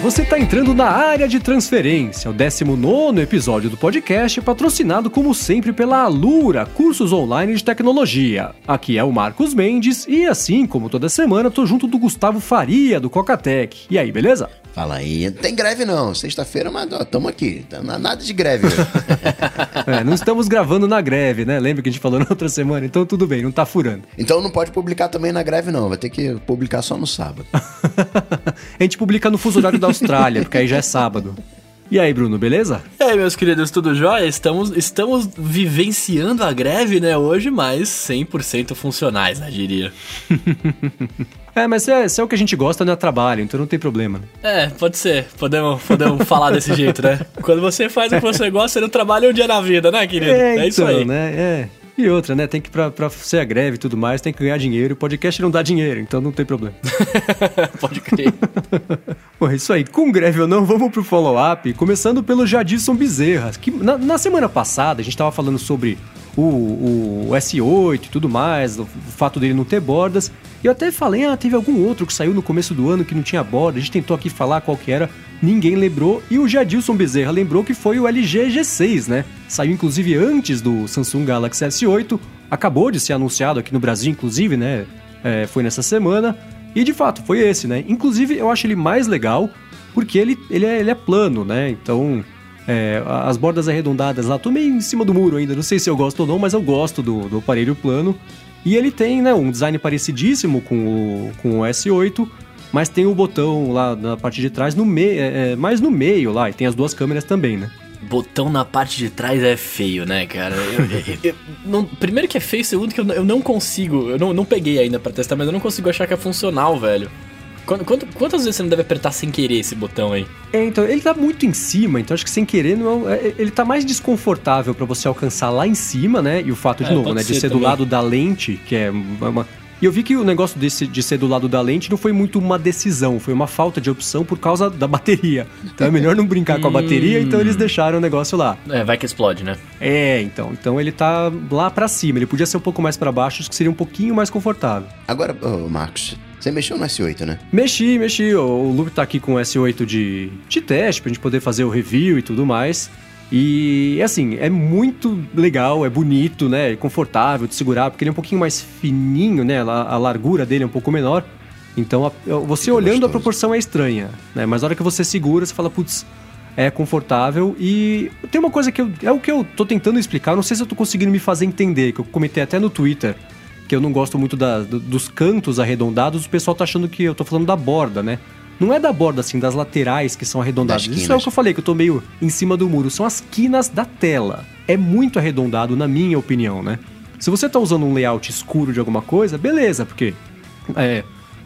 você está entrando na área de transferência, o 19 episódio do podcast, patrocinado como sempre pela Alura, cursos online de tecnologia. Aqui é o Marcos Mendes e assim como toda semana tô junto do Gustavo Faria do Cocatec. E aí, beleza? Fala aí, não tem greve não. Sexta-feira, mas estamos aqui. Não nada de greve. é, não estamos gravando na greve, né? Lembra que a gente falou na outra semana? Então tudo bem, não tá furando. Então não pode publicar também na greve não, vai ter que publicar só no sábado. a gente publica no fuso horário da Austrália, porque aí já é sábado. E aí, Bruno, beleza? E aí, meus queridos, tudo jóia? Estamos, estamos vivenciando a greve, né, hoje, mas 100% funcionais, né, diria. É, mas é, é o que a gente gosta, não é trabalho, então não tem problema. É, pode ser. Podemos, podemos falar desse jeito, né? Quando você faz o que você gosta, você não trabalha um dia na vida, né, querido? É, é então, isso aí. né? É. E outra, né? Tem que, pra, pra ser a greve e tudo mais, tem que ganhar dinheiro. O podcast não dá dinheiro, então não tem problema. Pode crer. Bom, é isso aí. Com greve ou não, vamos pro follow-up. Começando pelo Jadisson Bezerra. Que na, na semana passada a gente tava falando sobre o, o S8 e tudo mais, o, fato dele não ter bordas. Eu até falei, ah, teve algum outro que saiu no começo do ano que não tinha borda. A gente tentou aqui falar qual que era, ninguém lembrou. E o Jadilson Bezerra lembrou que foi o LG G6, né? Saiu inclusive antes do Samsung Galaxy S8. Acabou de ser anunciado aqui no Brasil, inclusive, né? É, foi nessa semana. E de fato, foi esse, né? Inclusive, eu acho ele mais legal porque ele, ele, é, ele é plano, né? Então, é, as bordas arredondadas lá, tô meio em cima do muro ainda, não sei se eu gosto ou não, mas eu gosto do, do aparelho plano. E ele tem né, um design parecidíssimo com o, com o S8, mas tem o botão lá na parte de trás, no meio, é, é, mais no meio lá, e tem as duas câmeras também, né? Botão na parte de trás é feio, né, cara? Eu, eu, eu, não, primeiro que é feio, segundo que eu, não consigo, eu não, não peguei ainda para testar, mas eu não consigo achar que é funcional, velho. Quanto, quantas vezes você não deve apertar sem querer esse botão aí? É, então, ele tá muito em cima, então acho que sem querer não é, é ele tá mais desconfortável para você alcançar lá em cima, né? E o fato, de é, novo, né, de ser, ser do lado da lente, que é uma, e eu vi que o negócio desse, de ser do lado da lente não foi muito uma decisão, foi uma falta de opção por causa da bateria. Então é melhor não brincar com a bateria, então eles deixaram o negócio lá. É, vai que explode, né? É, então. Então ele tá lá para cima. Ele podia ser um pouco mais para baixo, acho que seria um pouquinho mais confortável. Agora, oh, Marcos, você mexeu no S8, né? Mexi, mexi. O Luke tá aqui com o S8 de, de teste pra gente poder fazer o review e tudo mais. E assim, é muito legal, é bonito, né? É confortável de segurar, porque ele é um pouquinho mais fininho, né? A, a largura dele é um pouco menor. Então, a, você Fica olhando gostoso. a proporção é estranha, né? Mas na hora que você segura, você fala, putz, é confortável. E tem uma coisa que eu, é o que eu tô tentando explicar, não sei se eu tô conseguindo me fazer entender, que eu comentei até no Twitter, que eu não gosto muito da, dos cantos arredondados, o pessoal tá achando que eu tô falando da borda, né? Não é da borda, assim, das laterais que são arredondadas. Isso é o que eu falei, que eu tô meio em cima do muro. São as quinas da tela. É muito arredondado, na minha opinião, né? Se você tá usando um layout escuro de alguma coisa, beleza, porque. É,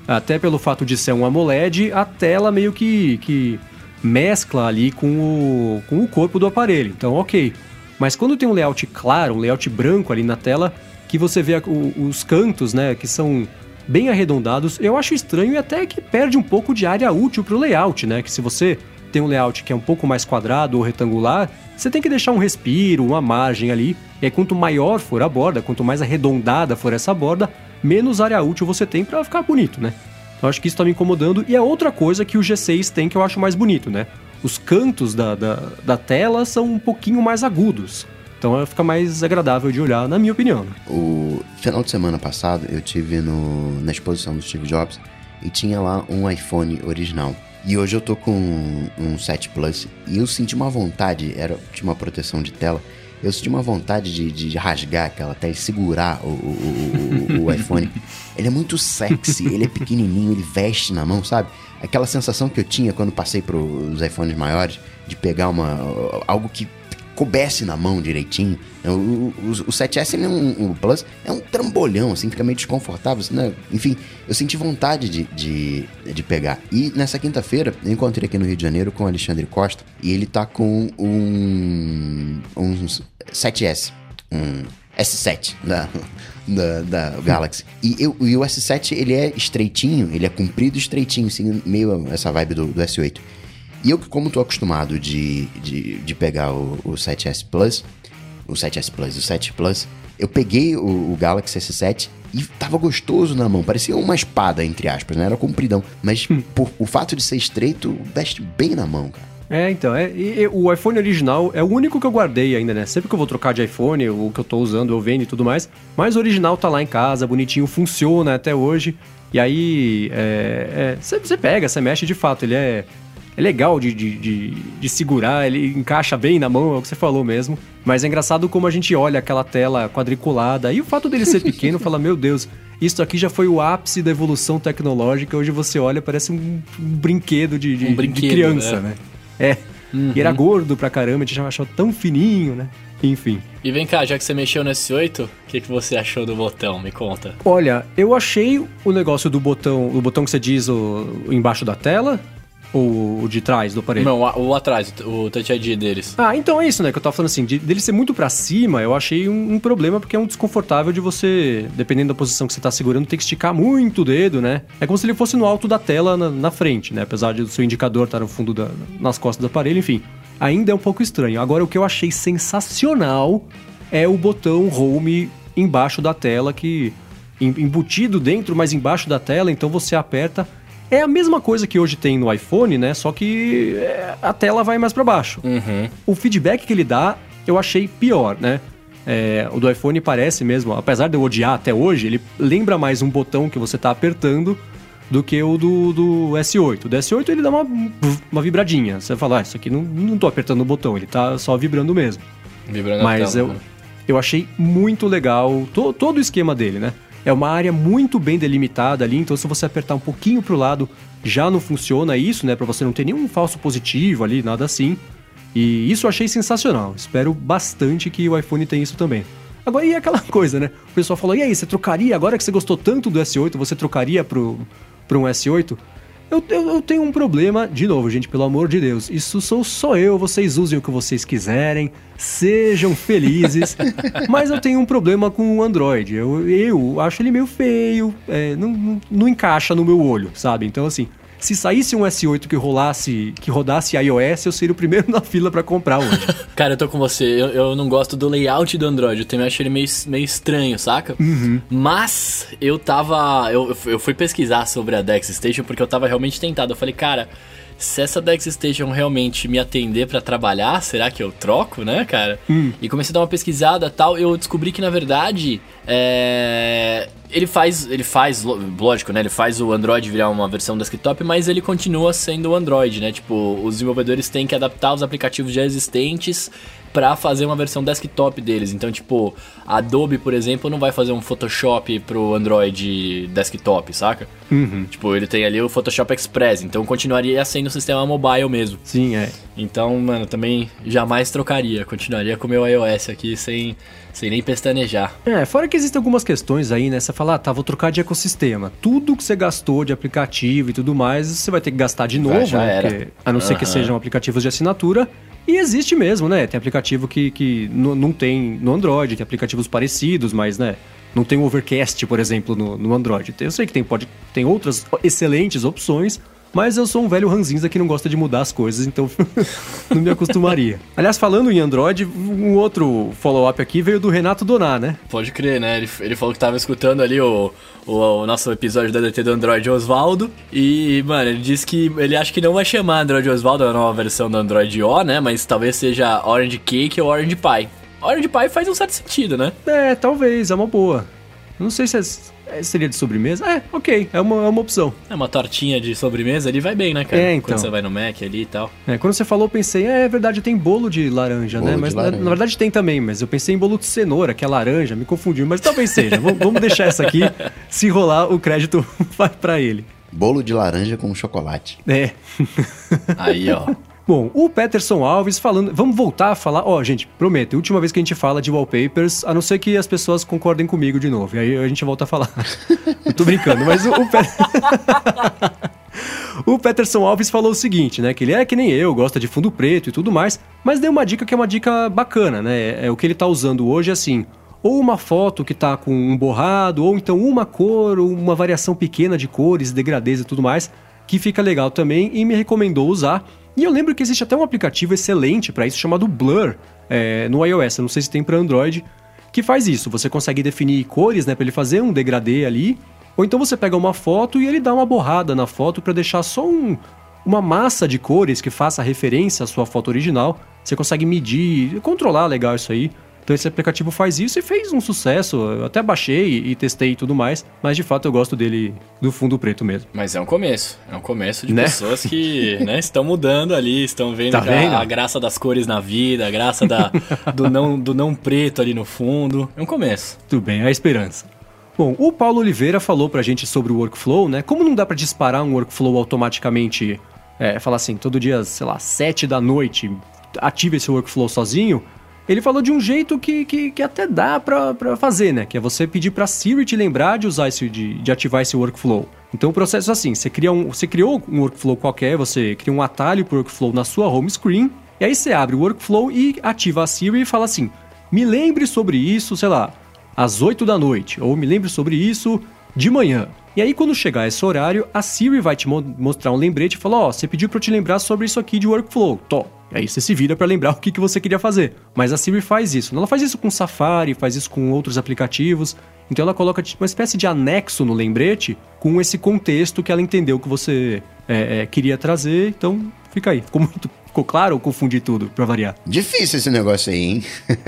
até pelo fato de ser um AMOLED, a tela meio que, que mescla ali com o, com o corpo do aparelho. Então, ok. Mas quando tem um layout claro, um layout branco ali na tela, que você vê os cantos, né, que são bem arredondados, eu acho estranho e até que perde um pouco de área útil para o layout, né? Que se você tem um layout que é um pouco mais quadrado ou retangular, você tem que deixar um respiro, uma margem ali. E aí, quanto maior for a borda, quanto mais arredondada for essa borda, menos área útil você tem para ficar bonito, né? Então acho que isso está me incomodando. E é outra coisa que o G6 tem que eu acho mais bonito, né? Os cantos da, da, da tela são um pouquinho mais agudos. Então fica mais agradável de olhar, na minha opinião. O final de semana passado eu tive no, na exposição do Steve Jobs e tinha lá um iPhone original. E hoje eu tô com um, um 7 Plus e eu senti uma vontade, era tinha uma proteção de tela, eu senti uma vontade de, de rasgar aquela tela e segurar o, o, o, o iPhone. Ele é muito sexy, ele é pequenininho, ele veste na mão, sabe? Aquela sensação que eu tinha quando passei para os iPhones maiores, de pegar uma algo que coubesse na mão direitinho. O, o, o 7S, é um, o Plus, é um trambolhão, assim, fica meio desconfortável, assim, né? Enfim, eu senti vontade de, de, de pegar. E nessa quinta-feira, eu encontrei aqui no Rio de Janeiro com o Alexandre Costa, e ele tá com um, um 7S, um S7 da, da, da Galaxy. E, eu, e o S7, ele é estreitinho, ele é comprido estreitinho, assim, meio essa vibe do, do S8. E eu, como tô acostumado de, de, de pegar o, o 7S Plus, o 7S Plus, o 7 Plus, eu peguei o, o Galaxy S7 e tava gostoso na mão. Parecia uma espada, entre aspas, né? Era compridão. Mas por, o fato de ser estreito, veste bem na mão, cara. É, então, é, e, e o iPhone original é o único que eu guardei ainda, né? Sempre que eu vou trocar de iPhone, o que eu tô usando, eu vendo e tudo mais. Mas o original tá lá em casa, bonitinho, funciona até hoje. E aí, você é, pega, você mexe de fato, ele é, é legal de, de, de, de, segurar, ele encaixa bem na mão, é o que você falou mesmo. Mas é engraçado como a gente olha aquela tela quadriculada. E o fato dele ser pequeno, fala, meu Deus, isso aqui já foi o ápice da evolução tecnológica. Hoje você olha, parece um, brinquedo de, de, um brinquedo, de criança, é. né? É. Uhum. E era gordo pra caramba, a gente já achou tão fininho, né? Enfim. E vem cá, já que você mexeu nesse 8, o que, que você achou do botão? Me conta. Olha, eu achei o negócio do botão, o botão que você diz o, embaixo da tela, ou o de trás do aparelho? Não, o, o atrás, o Touch ID deles. Ah, então é isso, né? Que eu tava falando assim, de, dele ser muito para cima, eu achei um, um, problema porque é um desconfortável de você, dependendo da posição que você tá segurando, ter que esticar muito o dedo, né? É como se ele fosse no alto da tela na, na frente, né? Apesar de o seu indicador estar tá no fundo da, nas costas do aparelho, enfim. Ainda é um pouco estranho. Agora, o que eu achei sensacional é o botão Home embaixo da tela, que embutido dentro, mas embaixo da tela, então você aperta é a mesma coisa que hoje tem no iPhone, né? Só que é, a tela vai mais para baixo. Uhum. O feedback que ele dá, eu achei pior, né? É, o do iPhone parece mesmo, apesar de eu odiar até hoje, ele lembra mais um botão que você tá apertando do que o do, do S8. O do S8 ele dá uma, uma vibradinha. Você fala, ah, isso aqui não, não tô apertando o botão, ele tá só vibrando mesmo. Vibrando Mas tela, eu, né? eu achei muito legal to, todo o esquema dele, né? É uma área muito bem delimitada ali, então se você apertar um pouquinho pro lado, já não funciona isso, né? Para você não ter nenhum falso positivo ali, nada assim. E isso eu achei sensacional. Espero bastante que o iPhone tenha isso também. Agora, e aquela coisa, né? O pessoal falou: e aí, você trocaria, agora que você gostou tanto do S8, você trocaria pro um S8? Eu, eu, eu, tenho um problema, de novo, gente, pelo amor de Deus. Isso sou só eu, vocês usem o que vocês quiserem, sejam felizes. mas eu tenho um problema com o Android. Eu, eu acho ele meio feio, é, não, não, não encaixa no meu olho, sabe? Então, assim, se saísse um S8 que rolasse, que rodasse iOS, eu seria o primeiro na fila para comprar hoje. Cara, eu tô com você. Eu, eu, não gosto do layout do Android. Eu também acho ele meio, meio estranho, saca? Uhum. Mas eu tava. Eu, eu fui pesquisar sobre a Dex Station porque eu tava realmente tentado. Eu falei, cara se essa Dex Station realmente me atender para trabalhar, será que eu troco, né, cara? Hum. E comecei a dar uma pesquisada tal, eu descobri que na verdade é... ele faz, ele faz, lógico, né? Ele faz o Android virar uma versão desktop, mas ele continua sendo o Android, né? Tipo, os desenvolvedores têm que adaptar os aplicativos já existentes para fazer uma versão desktop deles. Então, tipo, a Adobe, por exemplo, não vai fazer um Photoshop pro Android desktop, saca? Uhum. Tipo, ele tem ali o Photoshop Express, então continuaria sendo o sistema mobile mesmo. Sim, é. Então, mano, também jamais trocaria. Continuaria com o meu iOS aqui sem, sem nem pestanejar. É, fora que existem algumas questões aí, né? Você fala, ah, tá, vou trocar de ecossistema. Tudo que você gastou de aplicativo e tudo mais, você vai ter que gastar de novo, já né? Porque, a não uhum. ser que sejam aplicativos de assinatura. E existe mesmo, né? Tem aplicativo que, que não tem no Android, tem aplicativos parecidos, mas, né? Não tem o Overcast, por exemplo, no, no Android. Eu sei que tem, pode, tem outras excelentes opções, mas eu sou um velho ranzinza que não gosta de mudar as coisas, então não me acostumaria. Aliás, falando em Android, um outro follow-up aqui veio do Renato Doná, né? Pode crer, né? Ele, ele falou que tava escutando ali o, o, o, nosso episódio da DT do Android Osvaldo. E, mano, ele disse que ele acha que não vai chamar Android Osvaldo a nova versão do Android O, né? Mas talvez seja Orange Cake ou Orange Pie. Orange Pie faz um certo sentido, né? É, talvez, é uma boa. Não sei se é é, seria de sobremesa? É, ok, é uma, é uma opção. É uma tortinha de sobremesa ali vai bem, né, cara? É, então. Quando você vai no Mac ali e tal. É, quando você falou, eu pensei, é, é verdade, tem bolo de laranja, bolo né? Mas laranja. Na, na, verdade tem também, mas eu pensei em bolo de cenoura, que é laranja, me confundiu, mas talvez seja. vamos deixar essa aqui, se rolar, o crédito vai para ele. Bolo de laranja com chocolate. É. Aí, ó. Bom, o Peterson Alves falando. Vamos voltar a falar. Ó, oh, gente, prometo, última vez que a gente fala de wallpapers, a não ser que as pessoas concordem comigo de novo. E aí a gente volta a falar. Eu tô brincando, mas o, o, Pe... o Peterson Alves falou o seguinte, né? Que ele é que nem eu, gosta de fundo preto e tudo mais, mas deu uma dica que é uma dica bacana, né? É o que ele tá usando hoje, assim ou uma foto que está com um borrado, ou então uma cor, ou uma variação pequena de cores, degradês e tudo mais, que fica legal também e me recomendou usar. E eu lembro que existe até um aplicativo excelente para isso chamado Blur é, no iOS. Eu não sei se tem para Android, que faz isso. Você consegue definir cores, né, para ele fazer um degradê ali. Ou então você pega uma foto e ele dá uma borrada na foto para deixar só um, uma massa de cores que faça referência à sua foto original. Você consegue medir, controlar legal isso aí. Então esse aplicativo faz isso e fez um sucesso. Eu até baixei e testei e tudo mais, mas de fato eu gosto dele do fundo preto mesmo. Mas é um começo. É um começo de né? pessoas que né, estão mudando ali, estão vendo, tá vendo? A, graça das cores na vida, a graça da, do, não, do não preto ali no fundo. É um começo. Tudo bem, é a esperança. Bom, o Paulo Oliveira falou pra gente sobre o workflow, né? Como não dá para disparar um workflow automaticamente, é, falar assim, todo dia, sei lá, 7 da noite, ative esse workflow sozinho, ele falou de um jeito que, que, que até dá para fazer, né? Que é você pedir para Siri te lembrar de usar esse, de, de ativar esse workflow. Então o processo é assim: você, cria um, você criou um workflow qualquer, você cria um atalho para workflow na sua home screen, e aí você abre o workflow e ativa a Siri e fala assim: me lembre sobre isso, sei lá, às 8 da noite, ou me lembre sobre isso de manhã. E aí, quando chegar esse horário, a Siri vai te mo mostrar um lembrete e falar: Ó, oh, você pediu para eu te lembrar sobre isso aqui de workflow. Tó, Aí você se vira para lembrar o que, que você queria fazer. Mas a Siri faz isso. Ela faz isso com Safari, faz isso com outros aplicativos. Então ela coloca tipo, uma espécie de anexo no lembrete com esse contexto que ela entendeu que você é, é, queria trazer. Então fica aí. Ficou muito. Ficou claro ou confundi tudo, pra variar? Difícil esse negócio aí, hein?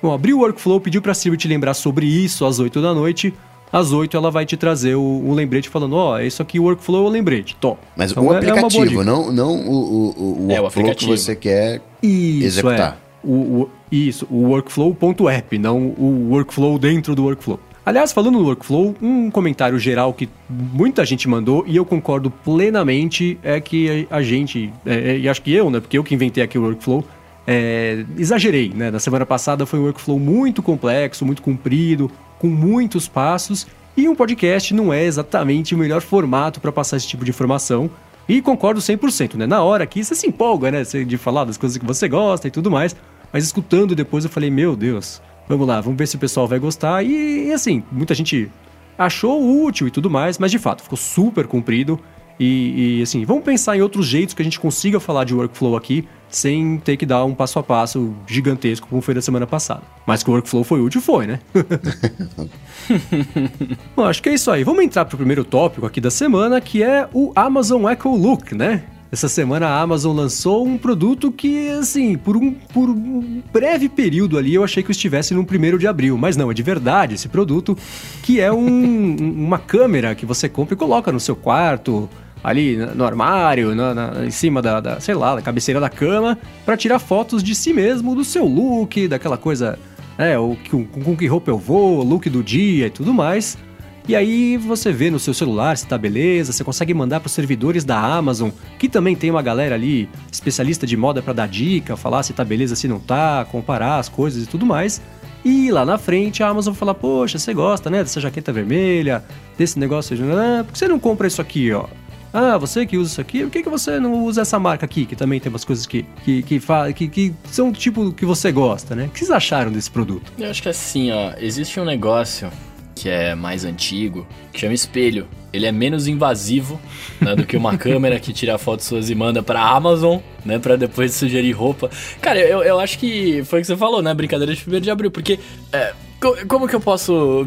Bom, abriu o workflow, pediu pra Siri te lembrar sobre isso às 8 da noite às 8 ela vai te trazer o, o lembrete falando, ó, oh, isso aqui o workflow é o lembrete, top. Mas então, o é, aplicativo, é não, não o, o, o, é, workflow que você quer isso, executar. É. O, o, isso, o workflow.app, não o workflow dentro do workflow. Aliás, falando no workflow, um comentário geral que muita gente mandou e eu concordo plenamente é que a gente, é, é, e acho que eu, né, porque eu que inventei aqui o workflow, é, exagerei, né? Na semana passada foi um workflow muito complexo, muito comprido, com muitos passos, e um podcast não é exatamente o melhor formato para passar esse tipo de informação. E concordo 100%, né? Na hora aqui você se empolga, né? De falar das coisas que você gosta e tudo mais. Mas escutando depois eu falei, meu Deus, vamos lá, vamos ver se o pessoal vai gostar. E, assim, muita gente achou útil e tudo mais, mas de fato ficou super comprido. E, e, assim, vamos pensar em outros jeitos que a gente consiga falar de workflow aqui sem ter que dar um passo a passo gigantesco como foi da semana passada. Mas que o workflow foi útil, foi, né? Bom, acho que é isso aí. Vamos entrar para o primeiro tópico aqui da semana, que é o Amazon Echo Look, né? Essa semana a Amazon lançou um produto que, assim, por um, por um breve período ali eu achei que eu estivesse no primeiro de abril, mas não, é de verdade esse produto, que é um, uma câmera que você compra e coloca no seu quarto, ali no armário, na, na, em cima da, da, sei lá, da cabeceira da cama, para tirar fotos de si mesmo, do seu look, daquela coisa, é, o, com, com que roupa eu vou, look do dia e tudo mais. E aí você vê no seu celular se tá beleza, você consegue mandar para os servidores da Amazon, que também tem uma galera ali especialista de moda para dar dica, falar se tá beleza, se não tá, comparar as coisas e tudo mais. E lá na frente a Amazon vai falar: Poxa, você gosta, né, dessa jaqueta vermelha, desse negócio, ah, por que você não compra isso aqui, ó? Ah, você que usa isso aqui, por que, que você não usa essa marca aqui, que também tem umas coisas que, que, que, que, que são do tipo que você gosta, né? O que vocês acharam desse produto? Eu acho que assim, ó, existe um negócio que é mais antigo, que chama espelho. Ele é menos invasivo né, do que uma câmera que tira fotos suas e manda pra Amazon, né? Pra depois sugerir roupa. Cara, eu, eu acho que foi o que você falou, né? Brincadeira de 1 de abril, porque. É, como que eu posso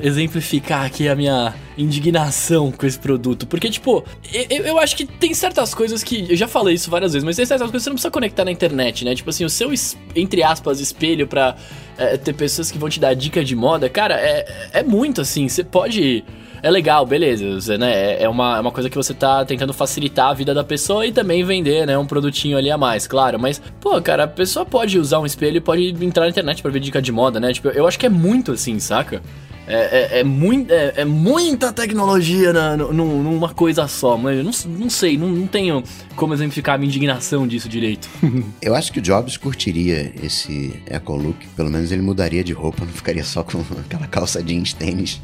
exemplificar aqui a minha indignação com esse produto? Porque, tipo, eu, eu, acho que tem certas coisas que. Eu já falei isso várias vezes, mas tem certas coisas que você não precisa conectar na internet, né? Tipo assim, o seu, entre aspas, espelho pra é, ter pessoas que vão te dar dica de moda, cara, é, é muito assim. Você pode é legal, beleza, né? É, é uma, é uma coisa que você tá tentando facilitar a vida da pessoa e também vender, né? Um produtinho ali a mais, claro. Mas, pô, cara, a pessoa pode usar um espelho e pode entrar na internet para ver dica de moda, né? Tipo, eu acho que é muito assim, saca? É, é, é, muito, é, é, muita tecnologia na, numa coisa só, mas não, não sei, não, não tenho como exemplificar a minha indignação disso direito. Eu acho que o Jobs curtiria esse Eco Look, pelo menos ele mudaria de roupa, não ficaria só com aquela calça jeans, tênis,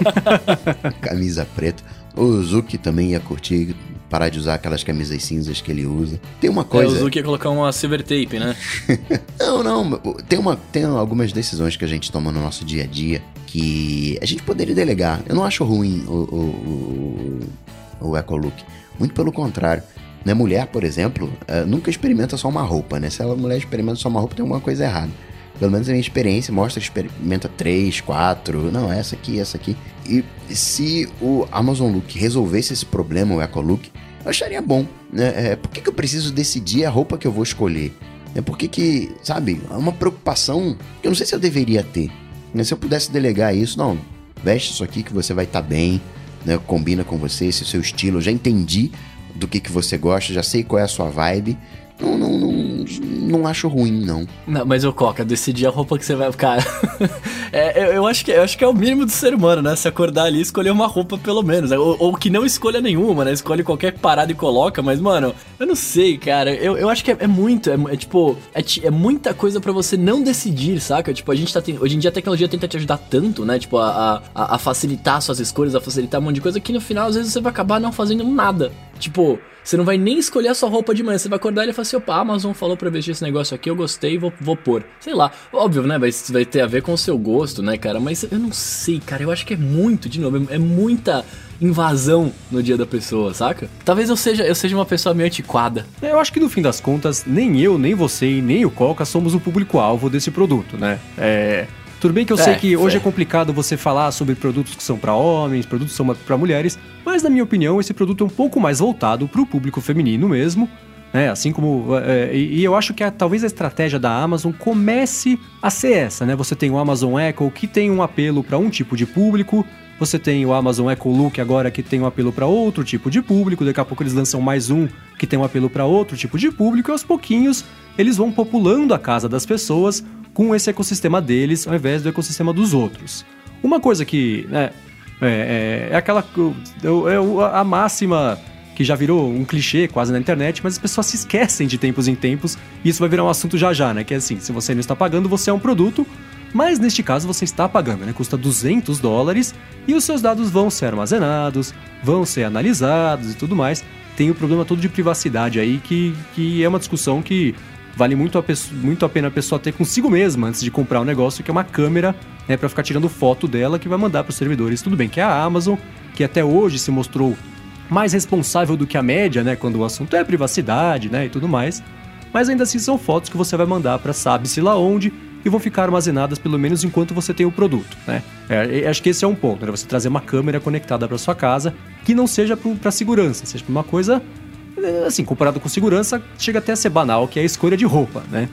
camisa preta. O Zuki também ia curtir parar de usar aquelas camisas cinzas que ele usa. Tem uma coisa. É, o Zuki ia colocar uma silver tape, né? não, não. Tem, uma, tem algumas decisões que a gente toma no nosso dia a dia que a gente poderia delegar. Eu não acho ruim o, o, o, o Ecolook. Muito pelo contrário. Né, mulher, por exemplo, uh, nunca experimenta só uma roupa, né? Se ela mulher experimenta só uma roupa, tem alguma coisa errada. Pelo menos a minha experiência mostra que experimenta três, quatro, não, essa aqui, essa aqui. E se o Amazon Look resolvesse esse problema, o Ecolook, eu acharia bom. Né? É, por que, que eu preciso decidir a roupa que eu vou escolher? É por que sabe, é uma preocupação que eu não sei se eu deveria ter. Né? Se eu pudesse delegar isso, não, veste isso aqui que você vai estar tá bem, né? combina com você, esse seu estilo, eu já entendi do que, que você gosta, já sei qual é a sua vibe. Não, não, não, não acho ruim, não. Não, mas o Coca, decidir a roupa que você vai. Cara, é, eu, eu, acho que, eu acho que é o mínimo do ser humano, né? Se acordar ali e escolher uma roupa, pelo menos. Ou, ou, que não escolha nenhuma, né? Escolhe qualquer parada e coloca, mas, mano, eu não sei, cara. Eu, eu acho que é, é muito. É, é, tipo, é, é muita coisa para você não decidir, saca? Tipo, a gente tá. Hoje em dia a tecnologia tenta te ajudar tanto, né? Tipo, a, a, a facilitar suas escolhas, a facilitar um monte de coisa que no final, às vezes, você vai acabar não fazendo nada. Tipo, você não vai nem escolher a sua roupa de manhã. Você vai acordar e falar assim: opa, a Amazon falou pra vestir esse negócio aqui, eu gostei, vou, vou pôr. Sei lá. Óbvio, né? Vai, vai ter a ver com o seu gosto, né, cara? Mas eu não sei, cara. Eu acho que é muito, de novo, é muita invasão no dia da pessoa, saca? Talvez eu seja, eu seja uma pessoa meio antiquada. Eu acho que no fim das contas, nem eu, nem você e nem o Coca somos o público-alvo desse produto, né? É. Tudo bem que eu é, sei que hoje é. é complicado você falar sobre produtos que são para homens, produtos que são para mulheres, mas na minha opinião esse produto é um pouco mais voltado para o público feminino mesmo. Né? Assim como. É, é, e, e, eu acho que a, talvez a estratégia da Amazon comece a ser essa, né? Você tem o Amazon Echo que tem um apelo para um tipo de público, você tem o Amazon Echo Look agora que tem um apelo para outro tipo de público, daqui a pouco eles lançam mais um que tem um apelo para outro tipo de público, e aos pouquinhos eles vão populando a casa das pessoas com esse ecossistema deles ao invés do ecossistema dos outros. Uma coisa que né, é, é, é aquela. É a máxima que já virou um clichê quase na internet, mas as pessoas se esquecem de tempos em tempos e isso vai virar um assunto já já, né? Que é assim: se você não está pagando, você é um produto, mas neste caso você está pagando, né? Custa 200 dólares e os seus dados vão ser armazenados, vão ser analisados e tudo mais. Tem o problema todo de privacidade aí, que, que é uma discussão que vale muito a, muito a pena a pessoa ter consigo mesma antes de comprar um negócio, que é uma câmera, né, para ficar tirando foto dela que vai mandar para os servidores. Tudo bem que é a Amazon, que até hoje se mostrou mais responsável do que a média, né, quando o assunto é privacidade, né, e tudo mais. Mas ainda assim são fotos que você vai mandar para sabe-se lá onde e vão ficar armazenadas pelo menos enquanto você tem o produto, né? É, acho que esse é um ponto, né? Você trazer uma câmera conectada para sua casa que não seja para segurança, seja uma coisa assim, comparado com segurança, chega até a ser banal, que é a escolha de roupa, né?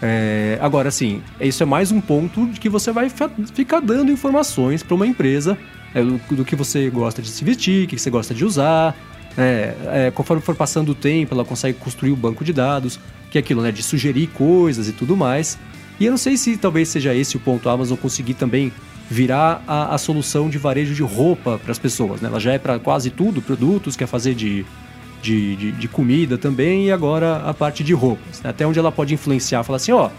É, agora, assim, isso é mais um ponto de que você vai ficar dando informações para uma empresa é, do, do, que você gosta de se vestir, o que você gosta de usar. É, é, conforme for passando o tempo, ela consegue construir o banco de dados, que é aquilo, né, de sugerir coisas e tudo mais. E eu não sei se talvez seja esse o ponto a Amazon conseguir também virar a, a solução de varejo de roupa para as pessoas. Né? Ela já é para quase tudo, produtos, quer fazer de de, de, de, comida também e agora a parte de roupas. Né? Até onde ela pode influenciar, falar assim, ó,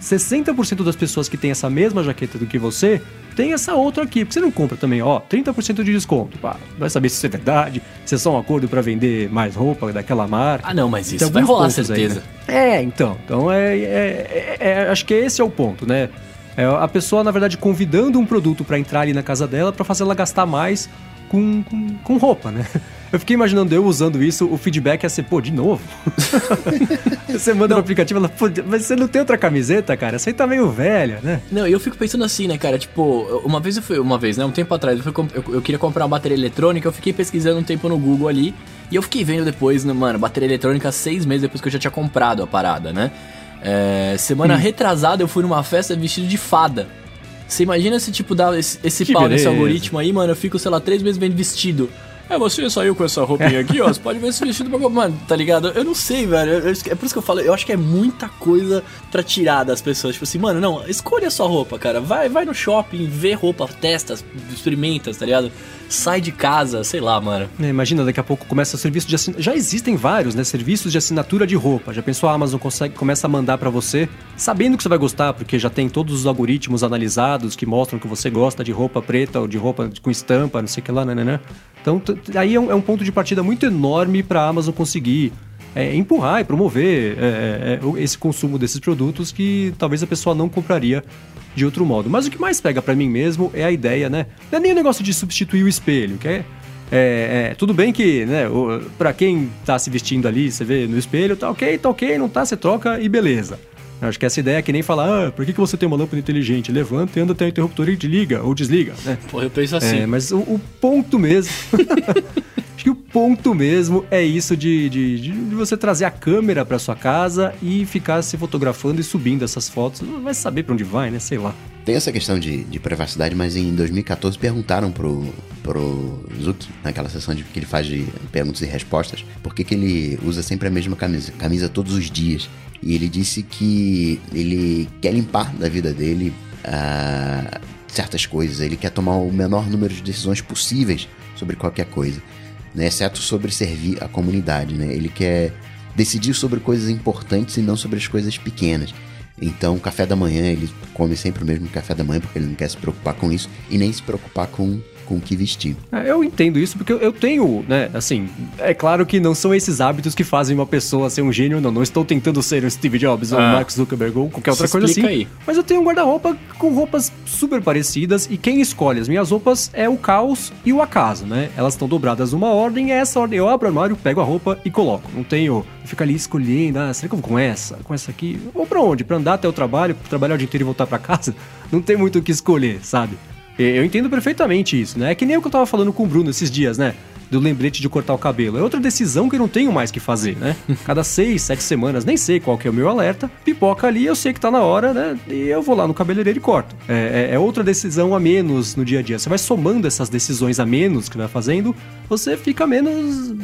60% das pessoas que têm essa mesma jaqueta do que você tem essa outra aqui, porque você não compra também, ó, 30% de desconto. Pá, vai saber se isso é verdade, se é só um acordo para vender mais roupa daquela marca. Ah, não, mas isso vai rolar certeza. Aí, né? É, então, então é, é, é, é, acho que esse é o ponto, né? É a pessoa, na verdade, convidando um produto para entrar ali na casa dela para fazer ela gastar mais com, com, com roupa, né? Eu fiquei imaginando eu usando isso, o feedback ia ser, pô, de novo? você manda não. no aplicativo, ela, pô, mas você não tem outra camiseta, cara? Essa aí tá meio velha, né? Não, eu fico pensando assim, né, cara? Tipo, uma vez eu fui, uma vez, né? Um tempo atrás, eu, fui, eu, eu queria comprar uma bateria eletrônica, eu fiquei pesquisando um tempo no Google ali. E eu fiquei vendo depois, né, mano, bateria eletrônica seis meses depois que eu já tinha comprado a parada, né? É, semana hum. retrasada eu fui numa festa vestido de fada. Você imagina se, tipo, dá esse, esse pau beleza. nesse algoritmo aí, mano, eu fico, sei lá, três meses bem vestido. É, você saiu com essa roupinha aqui, ó. Você pode ver esse vestido pra. Mano, tá ligado? Eu não sei, velho. Eu, é por isso que eu falo, eu acho que é muita coisa pra tirar das pessoas. Tipo assim, mano, não, escolha a sua roupa, cara. Vai, vai no shopping, vê roupa, testa, experimenta, tá ligado? Sai de casa, sei lá, mano. É, imagina, daqui a pouco começa o serviço de assinatura. Já existem vários, né? Serviços de assinatura de roupa. Já pensou a Amazon consegue, começa a mandar para você, sabendo que você vai gostar, porque já tem todos os algoritmos analisados que mostram que você gosta de roupa preta ou de roupa com estampa, não sei o que lá, né, né, né? Então, aí é um, é um, ponto de partida muito enorme para a Amazon conseguir é, empurrar e promover é, é, é esse consumo desses produtos que talvez a pessoa não compraria de outro modo. Mas o que mais pega para mim mesmo é a ideia, né? Não é nem o negócio de substituir o espelho, que é, É, é, tudo bem que, né, o, pra quem tá se vestindo ali, você vê no espelho, tá ok, tá ok, não tá, você troca e beleza. Eu acho que essa ideia é que nem falar, ah, por que, que você tem uma lâmpada inteligente? Levanta e anda até o interruptor e liga ou desliga, né? Pô, eu penso assim. É, mas o, o ponto mesmo. acho que o ponto mesmo é isso de, de, de você trazer a câmera para sua casa e ficar se fotografando e subindo essas fotos. Vai saber para onde vai, né? Sei lá. Tem essa questão de, de privacidade, mas em 2014 perguntaram pro, pro Zuki, naquela sessão de, que ele faz de perguntas e respostas, por que, que ele usa sempre a mesma camisa, camisa todos os dias. E ele disse que ele quer limpar da vida dele uh, certas coisas, ele quer tomar o menor número de decisões possíveis sobre qualquer coisa, né? exceto sobre servir a comunidade. Né? Ele quer decidir sobre coisas importantes e não sobre as coisas pequenas. Então, café da manhã, ele come sempre o mesmo café da manhã porque ele não quer se preocupar com isso e nem se preocupar com com o que vestir. É, eu entendo isso porque eu tenho, né, assim, é claro que não são esses hábitos que fazem uma pessoa ser um gênio, não, não estou tentando ser o Steve Jobs ou o ah. Mark Zuckerberg ou qualquer outra coisa assim. Aí. Mas eu tenho um guarda-roupa com roupas super parecidas e quem escolhe as minhas roupas é o caos e o acaso, né? Elas estão dobradas numa ordem, é essa ordem eu abro o armário, pego a roupa e coloco. Não tenho, fico ali escolhendo, ah, será que eu vou com essa, com essa aqui? Ou pra onde? Pra andar até o trabalho, trabalhar o dia inteiro e voltar para casa? Não tem muito o que escolher, sabe? Eu entendo perfeitamente isso, né? É que nem o que eu tava falando com o Bruno esses dias, né? Do lembrete de cortar o cabelo. É outra decisão que eu não tenho mais que fazer, né? Cada seis, sete semanas, nem sei qual que é o meu alerta, pipoca ali, eu sei que tá na hora, né? E eu vou lá no cabeleireiro e corto. É, é, é outra decisão a menos no dia a dia. Você vai somando essas decisões a menos que vai fazendo, você fica menos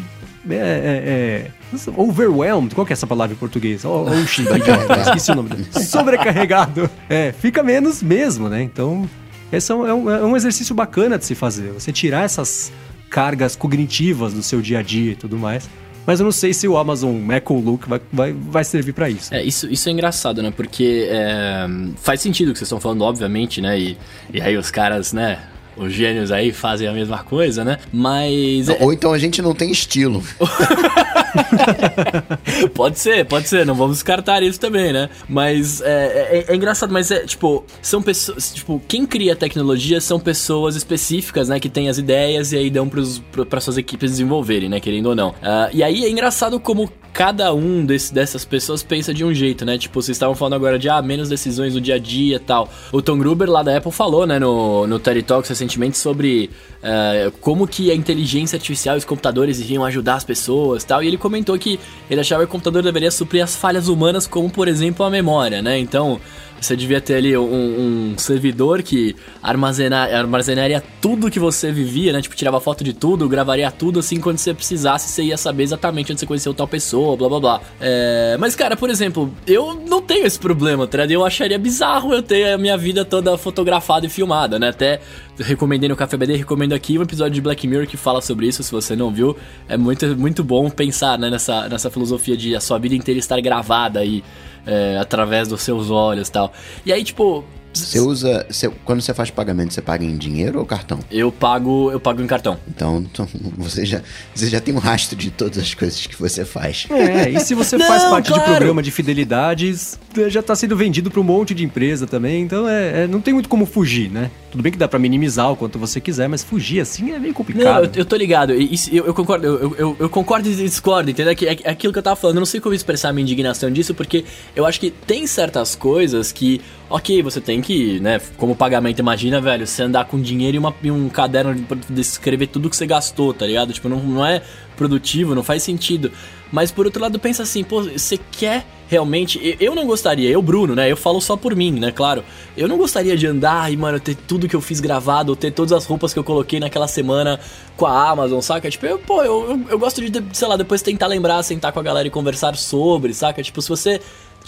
é, é, é, overwhelmed, qual que é essa palavra em português? Oh, oh, esqueci o nome dele. Sobrecarregado. É, fica menos mesmo, né? Então, esse é um, é um exercício bacana de se fazer. Você tirar essas cargas cognitivas do seu dia a dia e tudo mais. Mas eu não sei se o Amazon Echo Look vai, vai, vai servir para isso. É, isso, isso é engraçado, né? Porque é, faz sentido o que vocês estão falando, obviamente, né? E, e aí os caras, né? os gênios aí fazem a mesma coisa, né? Mas. É- ou então a gente não tem estilo. pode ser, pode ser, não vamos descartar isso também, né? Mas é, é, é, engraçado, mas é tipo, são pessoas. Tipo, quem cria tecnologia são pessoas específicas, né? Que têm as ideias e aí dão para suas equipes desenvolverem, né? Querendo ou não. Uh, e aí é engraçado como cada um desse, dessas pessoas pensa de um jeito, né? Tipo, vocês estavam falando agora de ah, menos decisões no dia a dia e tal. O Tom Gruber lá da Apple falou, né, no, no TED Talks recentemente sobre uh, como que a inteligência artificial e os computadores iriam ajudar as pessoas tal. E ele comentou que ele achava que o computador deveria suprir as falhas humanas, como por exemplo a memória, né? Então. Você devia ter ali um, um servidor que armazenar, armazenaria tudo que você vivia, né? Tipo, tirava foto de tudo, gravaria tudo, assim, quando você precisasse, você ia saber exatamente onde você conheceu tal pessoa, blá blá blá. É... Mas, cara, por exemplo, eu não tenho esse problema, tá? Eu acharia bizarro eu ter a minha vida toda fotografada e filmada, né? Até recomendei no Café BD, recomendo aqui um episódio de Black Mirror que fala sobre isso, se você não viu. É muito, muito bom pensar né, nessa, nessa filosofia de a sua vida inteira estar gravada aí é, através dos seus olhos e tal. E aí, tipo, você usa. Você, quando você faz pagamento, você paga em dinheiro ou cartão? Eu pago, eu pago em cartão. Então, então, você, já, você já tem um rastro de todas as coisas que você faz. É, e se você Não, faz parte claro. de programa de fidelidades, já está sendo vendido para um monte de empresa também. Então é, é, não tem muito como fugir, né? Tudo bem que dá para minimizar o quanto você quiser, mas fugir assim é meio complicado. Não, eu, eu tô ligado. Eu, eu, concordo, eu, eu, eu, concordo e discordo, entendeu? É, é aquilo que eu tava falando. Eu não sei como expressar a minha indignação disso, porque eu acho que tem certas coisas que Ok, você tem que, né, como pagamento, imagina, velho, você andar com dinheiro e, uma, e um caderno pra descrever tudo que você gastou, tá ligado? Tipo, não, não é produtivo, não faz sentido. Mas por outro lado, pensa assim, pô, você quer realmente. Eu não gostaria, eu, Bruno, né? Eu falo só por mim, né? Claro. Eu não gostaria de andar e, mano, ter tudo que eu fiz gravado, ter todas as roupas que eu coloquei naquela semana com a Amazon, saca? Tipo, eu, pô, eu, eu, eu gosto de, sei lá, depois tentar lembrar, sentar com a galera e conversar sobre, saca? Tipo, se você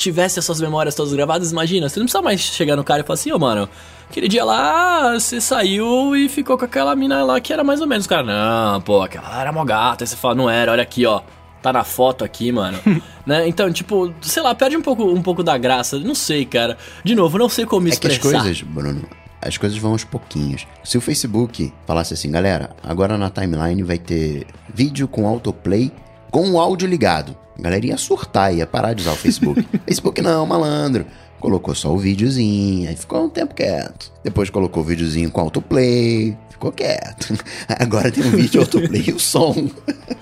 tivesse essas memórias todas gravadas, imagina, você não precisa mais chegar no cara e falar assim, ô oh, mano, aquele dia lá você saiu e ficou com aquela mina lá que era mais ou menos. O cara, não, pô, aquela era mó gata. Aí você fala, não era, olha aqui, ó. Tá na foto aqui, mano. né? Então, tipo, sei lá, perde um pouco, um pouco da graça. Não sei, cara. De novo, não sei como é expressar. Que as coisas, Bruno, as coisas vão aos pouquinhos. Se o Facebook falasse assim, galera, agora na timeline vai ter vídeo com autoplay com o áudio ligado. A galera ia surtar, ia parar de usar o Facebook. Facebook não, malandro. Colocou só o videozinho, aí ficou um tempo quieto. Depois colocou o videozinho com autoplay, ficou quieto. Agora tem um vídeo autoplay e o som.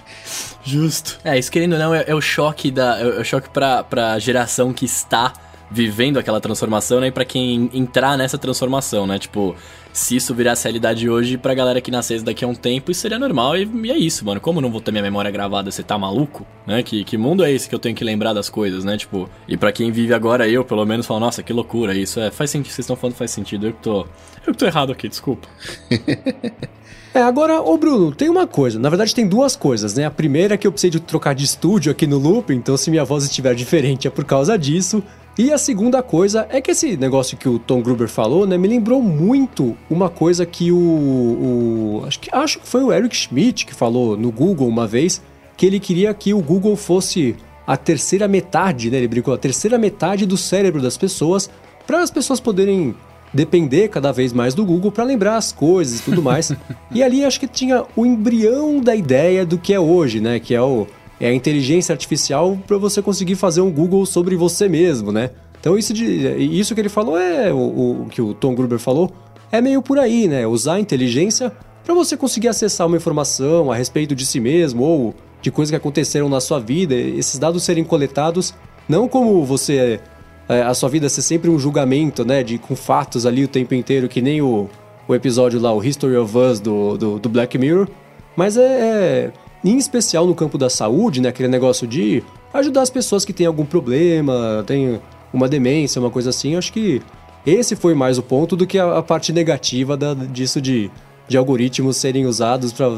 Justo. É, isso querendo ou não, é, é o choque da. É o choque pra, pra geração que está vivendo aquela transformação, né? E pra quem entrar nessa transformação, né? Tipo, se isso virasse realidade hoje, pra galera que nascesse daqui a um tempo, isso seria normal. E, e é isso, mano. Como não vou ter minha memória gravada, você tá maluco? Né? Que, que mundo é esse que eu tenho que lembrar das coisas, né? Tipo, e pra quem vive agora, eu, pelo menos, falo, nossa, que loucura. Isso é. Faz sentido, vocês estão falando faz sentido. Eu que tô. Eu tô errado aqui, desculpa. É, agora, ô Bruno, tem uma coisa. Na verdade, tem duas coisas, né? A primeira é que eu precisei de trocar de estúdio aqui no Loop, então se minha voz estiver diferente é por causa disso. E a segunda coisa é que esse negócio que o Tom Gruber falou, né, me lembrou muito uma coisa que o, o acho que acho que foi o Eric Schmidt que falou no Google uma vez, que ele queria que o Google fosse a terceira metade, né? Ele brincou a terceira metade do cérebro das pessoas, para as pessoas poderem depender cada vez mais do Google para lembrar as coisas e tudo mais. e ali acho que tinha o embrião da ideia do que é hoje, né? Que é o é a inteligência artificial para você conseguir fazer um Google sobre você mesmo, né? Então isso, de, isso que ele falou é o, o que o Tom Gruber falou é meio por aí, né? Usar a inteligência para você conseguir acessar uma informação a respeito de si mesmo ou de coisas que aconteceram na sua vida, esses dados serem coletados não como você é, a sua vida ser sempre um julgamento, né, de com fatos ali o tempo inteiro, que nem o, o episódio lá, o History of Us do, do, do Black Mirror, mas é, é em especial no campo da saúde, né? Aquele negócio de ajudar as pessoas que têm algum problema, tem uma demência, uma coisa assim. Eu acho que esse foi mais o ponto do que a, a parte negativa da, disso de, de algoritmos serem usados para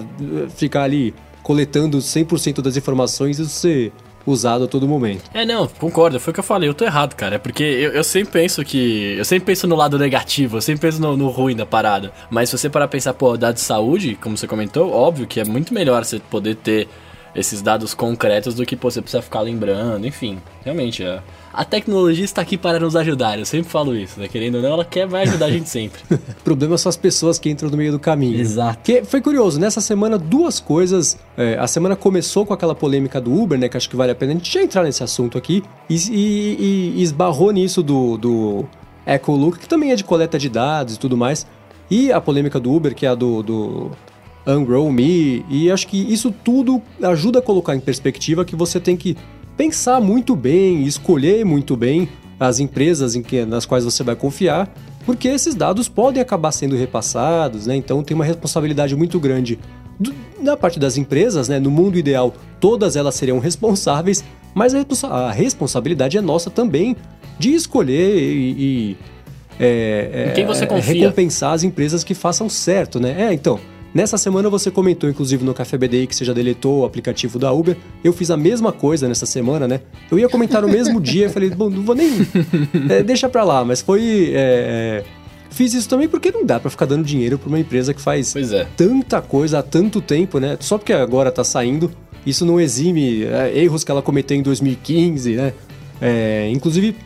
ficar ali coletando 100% das informações e ser usado a todo momento. É, não, concordo, foi o que eu falei, eu tô errado, cara. É porque eu, eu sempre penso que. Eu sempre penso no lado negativo, eu sempre penso no, no ruim da parada. Mas se você parar pensar, pô, dado de saúde, como você comentou, óbvio que é muito melhor você poder ter esses dados concretos do que pô, você precisa ficar lembrando, enfim. Realmente, é. A tecnologia está aqui para nos ajudar, eu sempre falo isso, né? Querendo ou não, ela quer, vai ajudar a gente sempre. o problema são as pessoas que entram no meio do caminho. Exato. Que foi curioso, nessa semana, duas coisas. É, a semana começou com aquela polêmica do Uber, né? Que acho que vale a pena a gente já entrar nesse assunto aqui. E, e, e esbarrou nisso do, do Look, que também é de coleta de dados e tudo mais. E a polêmica do Uber, que é a do, do Ungrow Me. E acho que isso tudo ajuda a colocar em perspectiva que você tem que pensar muito bem, escolher muito bem as empresas em que, nas quais você vai confiar, porque esses dados podem acabar sendo repassados, né? Então tem uma responsabilidade muito grande do, da parte das empresas, né? No mundo ideal, todas elas seriam responsáveis, mas a, responsa a responsabilidade é nossa também de escolher e, e é, quem você é, recompensar as empresas que façam certo, né? É, então, Nessa semana você comentou, inclusive, no Café BDI que você já deletou o aplicativo da Uber. Eu fiz a mesma coisa nessa semana, né? Eu ia comentar no mesmo dia, falei, bom, não vou nem. É, deixa pra lá, mas foi. É, é fiz isso também porque não dá para ficar dando dinheiro pra uma empresa que faz é. tanta coisa há tanto tempo, né? Só porque agora tá saindo, isso não exime é, erros que ela cometeu em 2015, né? É, inclusive,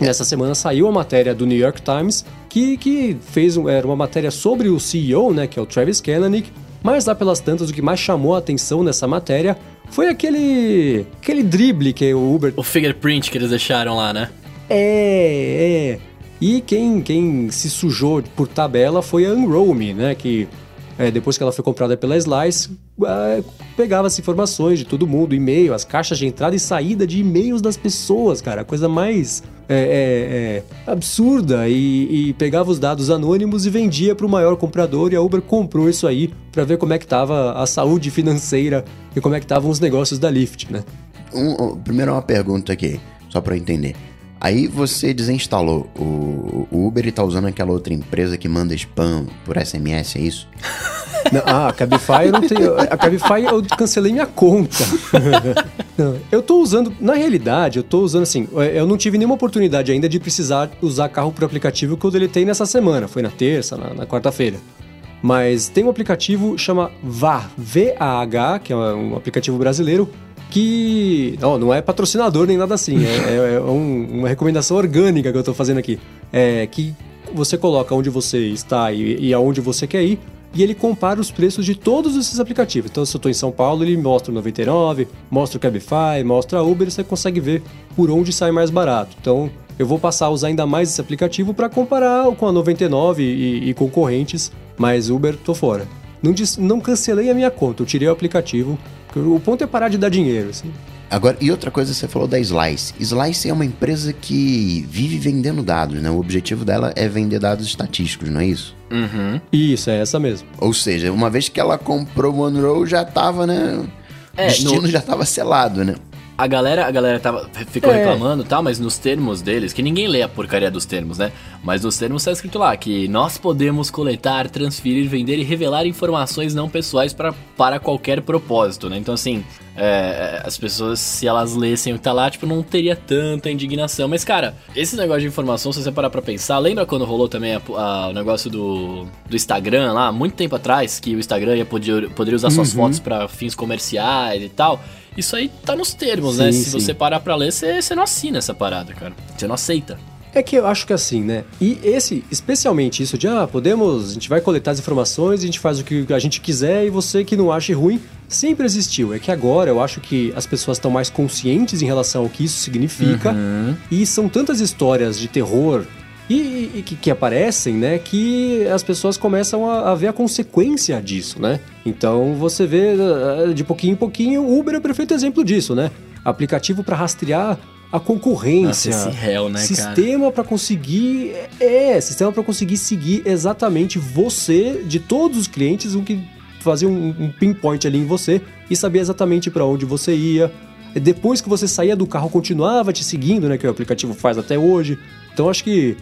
nessa semana saiu a matéria do New York Times que, que fez era uma matéria sobre o CEO, né, que é o Travis Kalanick, mas lá pelas tantas o que mais chamou a atenção nessa matéria foi aquele aquele drible que o Uber... O fingerprint que eles deixaram lá, né? É, é. E quem, quem se sujou por tabela foi a Unroll Me, né, que é, depois que ela foi comprada pela Slice, é, pegava as informações de todo mundo, e-mail, as caixas de entrada e saída de e-mails das pessoas, cara. A coisa mais é, é, é absurda. E, e, pegava os dados anônimos e vendia para o maior comprador. E a Uber comprou isso aí para ver como é que tava a saúde financeira e como é que estavam os negócios da Lyft, né? Um, primeiro uma pergunta aqui, só para entender. Aí você desinstalou o, o Uber e tá usando aquela outra empresa que manda spam por SMS, é isso? Não, ah, a Cabify eu não tenho. A Cabify eu cancelei minha conta. não, eu tô usando. Na realidade, eu tô usando assim. Eu não tive nenhuma oportunidade ainda de precisar usar carro por aplicativo que eu deletei nessa semana. Foi na terça, na, na quarta-feira. Mas tem um aplicativo chama V-A-H, que é um aplicativo brasileiro, que não, não é patrocinador nem nada assim, é, é, é um, uma recomendação orgânica que eu estou fazendo aqui. É que você coloca onde você está e, e aonde você quer ir, e ele compara os preços de todos esses aplicativos. Então, se eu estou em São Paulo, ele mostra o 99, mostra o Cabify, mostra a Uber, e você consegue ver por onde sai mais barato. Então, eu vou passar a usar ainda mais esse aplicativo para comparar com a 99 e, e, concorrentes, mas Uber tô fora. Não, não cancelei a minha conta, eu tirei o aplicativo. O ponto é parar de dar dinheiro. Assim. Agora, e outra coisa, você falou da Slice. Slice é uma empresa que vive vendendo dados, né? O objetivo dela é vender dados estatísticos, não é isso? Uhum. Isso, é essa mesmo. Ou seja, uma vez que ela comprou o Monroe, já tava, né? É, o destino no... já tava selado, né? A galera, a galera tava, ficou é. reclamando e tal, mas nos termos deles, que ninguém lê a porcaria dos termos, né? Mas nos termos tá escrito lá que nós podemos coletar, transferir, vender e revelar informações não pessoais pra, para qualquer propósito, né? Então, assim, é, as pessoas, se elas lessem o que tá lá, tipo, não teria tanta indignação. Mas, cara, esse negócio de informação, se você parar pra pensar, lembra quando rolou também a, a, o negócio do, do Instagram lá, muito tempo atrás, que o Instagram ia poder, poderia usar suas uhum. fotos para fins comerciais e tal? Isso aí tá nos termos, né? sim, né? Se sim. você parar pra ler, você, você não assina essa parada, cara. Você não aceita. É que eu acho que assim, né? E esse, especialmente isso de, ah, podemos, a gente vai coletar as informações, a gente faz o que a gente quiser e você que não ache ruim, sempre existiu. É que agora eu acho que as pessoas estão mais conscientes em relação ao que isso significa uhum. e são tantas histórias de terror e, e que, que, aparecem, né, que as pessoas começam a, a, ver a consequência disso, né? Então você vê eh, de pouquinho em pouquinho, o Uber é perfeito exemplo disso, né? Aplicativo para rastrear a concorrência. Nossa, esse réu, né, sistema para conseguir é, sistema para conseguir seguir exatamente você de todos os clientes, o que fazia um, um pinpoint ali em você e sabia exatamente para onde você ia. Depois que você saía do carro, continuava te seguindo, né, que o aplicativo faz até hoje. Então acho que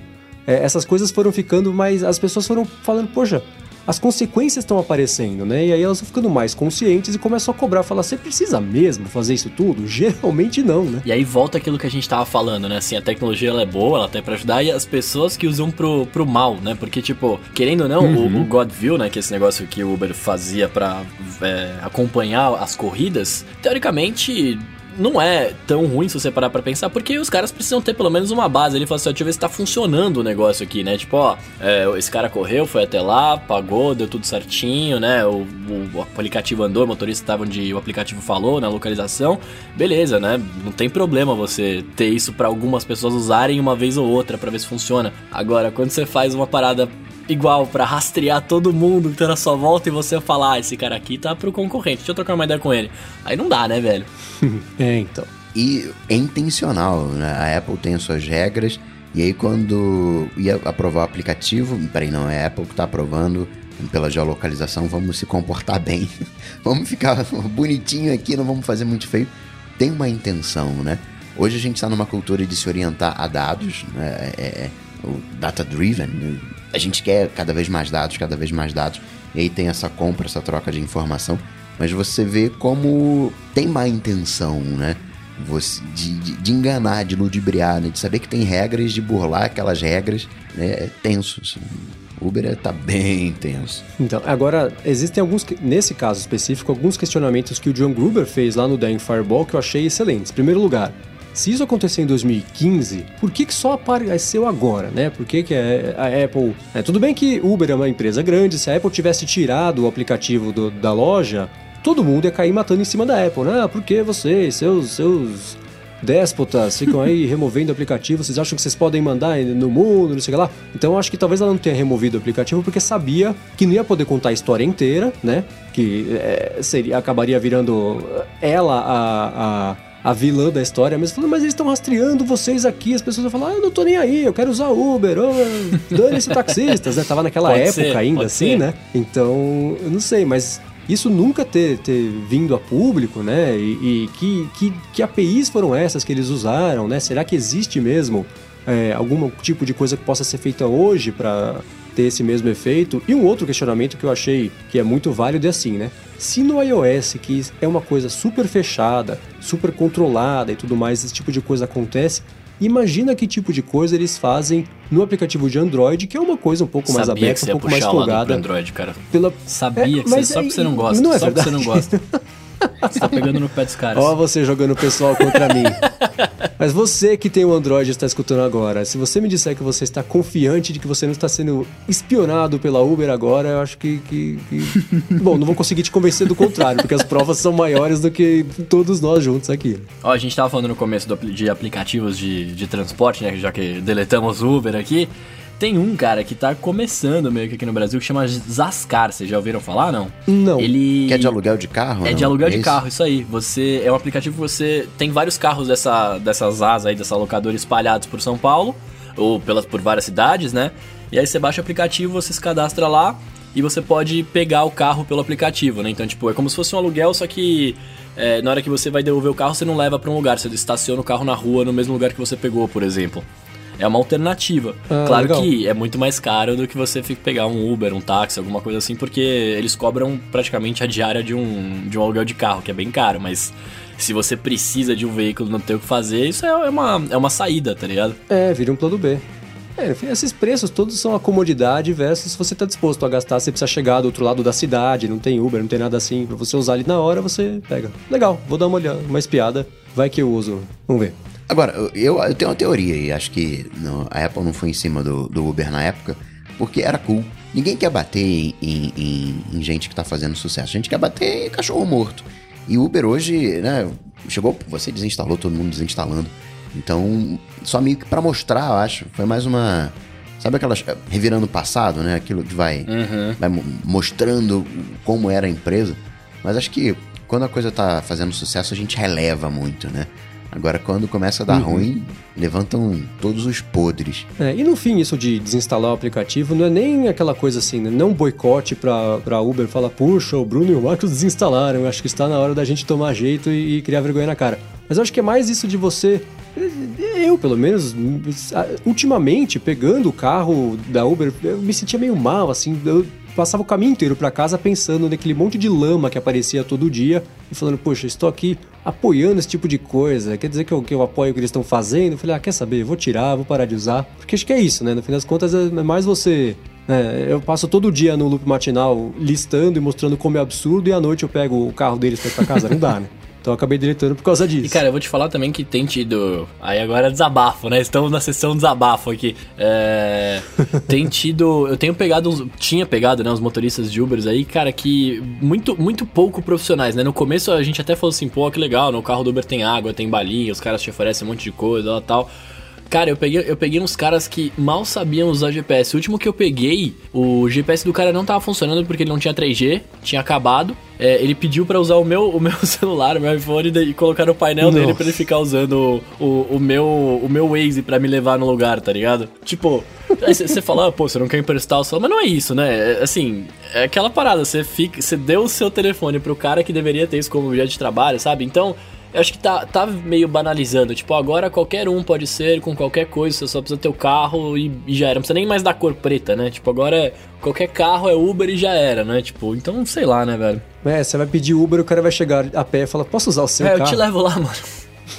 é, essas coisas foram ficando mais. As pessoas foram falando, poxa, as consequências estão aparecendo, né? E aí elas vão ficando mais conscientes e começam a cobrar, falar, você precisa mesmo fazer isso tudo? Geralmente não, né? E aí volta aquilo que a gente tava falando, né? Assim, a tecnologia ela é boa, ela tem pra ajudar, e as pessoas que usam pro, pro mal, né? Porque, tipo, querendo ou não, uhum. o, o Godville, né? Que é esse negócio que o Uber fazia pra é, acompanhar as corridas, teoricamente não é tão ruim se você parar pra pensar, porque os caras precisam ter pelo menos uma base. Ele fala assim: deixa eu ver se tá funcionando o negócio aqui, né? Tipo, ó, é, esse cara correu, foi até lá, pagou, deu tudo certinho, né? O, o, o aplicativo andou, o motorista estava onde o aplicativo falou, na localização. Beleza, né? Não tem problema você ter isso para algumas pessoas usarem uma vez ou outra para ver se funciona. Agora, quando você faz uma parada igual para rastrear todo mundo que tá na sua volta e você falar, ah, esse cara aqui tá pro concorrente, deixa eu trocar uma ideia com ele. Aí não dá, né, velho? é, então. E é intencional, né? A Apple tem as suas regras, e aí quando ia aprovar o aplicativo, peraí, não, é a Apple que tá aprovando pela geolocalização, vamos se comportar bem, vamos ficar bonitinho aqui, não vamos fazer muito feio. Tem uma intenção, né? Hoje a gente está numa cultura de se orientar a dados, né? é, é, o data-driven, né? A gente quer cada vez mais dados, cada vez mais dados, e aí tem essa compra, essa troca de informação, mas você vê como tem má intenção, né? Você, de, de, de enganar, de ludibriar, né? de saber que tem regras, de burlar aquelas regras, né? é tenso. Assim. Uber é, tá bem tenso. Então, agora, existem alguns, nesse caso específico, alguns questionamentos que o John Gruber fez lá no Dying Fireball que eu achei excelentes. Primeiro lugar, se isso aconteceu em 2015, por que, que só apareceu agora, né? Por que, que a Apple. É, tudo bem que Uber é uma empresa grande, se a Apple tivesse tirado o aplicativo do, da loja, todo mundo ia cair matando em cima da Apple, né? Ah, por que vocês, seus, seus déspotas, ficam aí removendo o aplicativo, vocês acham que vocês podem mandar no mundo, não sei o que lá? Então acho que talvez ela não tenha removido o aplicativo porque sabia que não ia poder contar a história inteira, né? Que é, seria, acabaria virando ela a, a a vilã da história, mas falando, mas eles estão rastreando vocês aqui. As pessoas vão falar, ah, eu não tô nem aí, eu quero usar Uber, oh, dane-se taxistas, né? Tava naquela pode época ser, ainda assim, ser. né? Então, eu não sei, mas isso nunca ter, ter vindo a público, né? E, e que, que, que APIs foram essas que eles usaram, né? Será que existe mesmo é, algum tipo de coisa que possa ser feita hoje para ter esse mesmo efeito? E um outro questionamento que eu achei que é muito válido é assim, né? Se no iOS, que é uma coisa super fechada, super controlada e tudo mais, esse tipo de coisa acontece, imagina que tipo de coisa eles fazem no aplicativo de Android, que é uma coisa um pouco mais Sabia aberta, um pouco mais folgada. Android, cara. Pela... Sabia é, que você, só porque você não gosta. Não é só verdade. porque você não gosta. você tá pegando no pé dos caras. Ó, você jogando o pessoal contra mim. Mas você que tem o um Android e está escutando agora, se você me disser que você está confiante de que você não está sendo espionado pela Uber agora, eu acho que. que, que... Bom, não vou conseguir te convencer do contrário, porque as provas são maiores do que todos nós juntos aqui. Ó, a gente estava falando no começo do, de aplicativos de, de transporte, né? Já que deletamos o Uber aqui. Tem um, cara, que tá começando meio que aqui no Brasil, que chama Zascar. Vocês já ouviram falar, não? Não. Ele... Que é de aluguel de carro? É não? de aluguel é de isso? carro, isso aí. Você É um aplicativo que você... Tem vários carros dessa, dessas asas aí, dessa locadora espalhados por São Paulo. Ou pelas, por várias cidades, né? E aí você baixa o aplicativo, você se cadastra lá e você pode pegar o carro pelo aplicativo, né? Então, tipo, é como se fosse um aluguel, só que é, na hora que você vai devolver o carro, você não leva para um lugar, você estaciona o carro na rua no mesmo lugar que você pegou, por exemplo. É uma alternativa. Ah, claro legal. que é muito mais caro do que você pegar um Uber, um táxi, alguma coisa assim, porque eles cobram praticamente a diária de um, de um aluguel de carro, que é bem caro, mas se você precisa de um veículo não tem o que fazer, isso é é uma, é uma saída, tá ligado? É, vira um plano B. É, enfim, esses preços todos são a comodidade versus se você está disposto a gastar, você precisa chegar do outro lado da cidade, não tem Uber, não tem nada assim, pra você usar ali na hora, você pega. Legal, vou dar uma olhada, uma espiada, vai que eu uso. Vamos ver. Agora, eu, eu tenho uma teoria e acho que não, a Apple não foi em cima do, do Uber na época, porque era cool. Ninguém quer bater em, em- em- em gente que tá fazendo sucesso. A gente quer bater em cachorro morto. E o Uber hoje, né, chegou, você desinstalou, todo mundo desinstalando. Então, só meio que pra mostrar, eu acho. Foi mais uma. Sabe aquelas. Revirando o passado, né? Aquilo que vai, vai mo- mostrando como era a empresa. Mas acho que quando a coisa tá fazendo sucesso, a gente releva muito, né? Agora, quando começa a dar ruim, levantam todos os podres. É, e no fim, isso de desinstalar o aplicativo não é nem aquela coisa assim, né? Não boicote pra, pra Uber, fala, puxa, o Bruno e o Marcos desinstalaram, eu acho que está na hora da gente tomar jeito e, e criar vergonha na cara. Mas eu acho que é mais isso de você. Eu, pelo menos, ultimamente, pegando o carro da Uber, eu me sentia meio mal, assim. Eu passava o caminho inteiro pra casa pensando naquele monte de lama que aparecia todo dia e falando, poxa, estou aqui apoiando esse tipo de coisa. Quer dizer que eu, que eu apoio o que eles estão fazendo? Eu falei, ah, quer saber? Vou tirar, vou parar de usar. Porque acho que é isso, né? No fim das contas, é mais você. né? eu passo todo dia no loop matinal listando e mostrando como é absurdo e à noite eu pego o carro deles pra casa. Não dá, né? Então eu acabei deletando por causa disso. E cara, eu vou te falar também que tem tido. Aí agora é desabafo, né? Estamos na sessão desabafo aqui. É... tem tido. Eu tenho pegado. uns- Tinha pegado, né? Os motoristas de Ubers aí, cara, que. Muito, muito pouco profissionais, né? No começo a gente até falou assim, pô, que legal, no carro do Uber tem água, tem balinha, os caras te oferecem um monte de coisa e tal. Cara, eu peguei, eu peguei uns caras que mal sabiam usar GPS. O último que eu peguei, o GPS do cara não tava funcionando porque ele não tinha 3G, tinha acabado. É, ele pediu pra usar o meu, o meu celular, o meu iPhone, e colocar no painel dele Nossa. pra ele ficar usando o, o, o meu, o meu Waze pra me levar no lugar, tá ligado? Tipo, você fala, ah, pô, você não quer emprestar o celular, mas não é isso, né? É, assim, é aquela parada, você fica, você deu o seu telefone pro cara que deveria ter isso como objeto de trabalho, sabe? Então, eu acho que tá, tá meio banalizando. Tipo, agora qualquer um pode ser com qualquer coisa, você só precisa ter o carro e, e já era. Não precisa nem mais da cor preta, né? Tipo, agora é, qualquer carro é Uber e já era, né? Tipo, então sei lá, né, velho? É, você vai pedir Uber, o cara vai chegar a pé e fala, posso usar o seu é, carro? eu te levo lá, mano.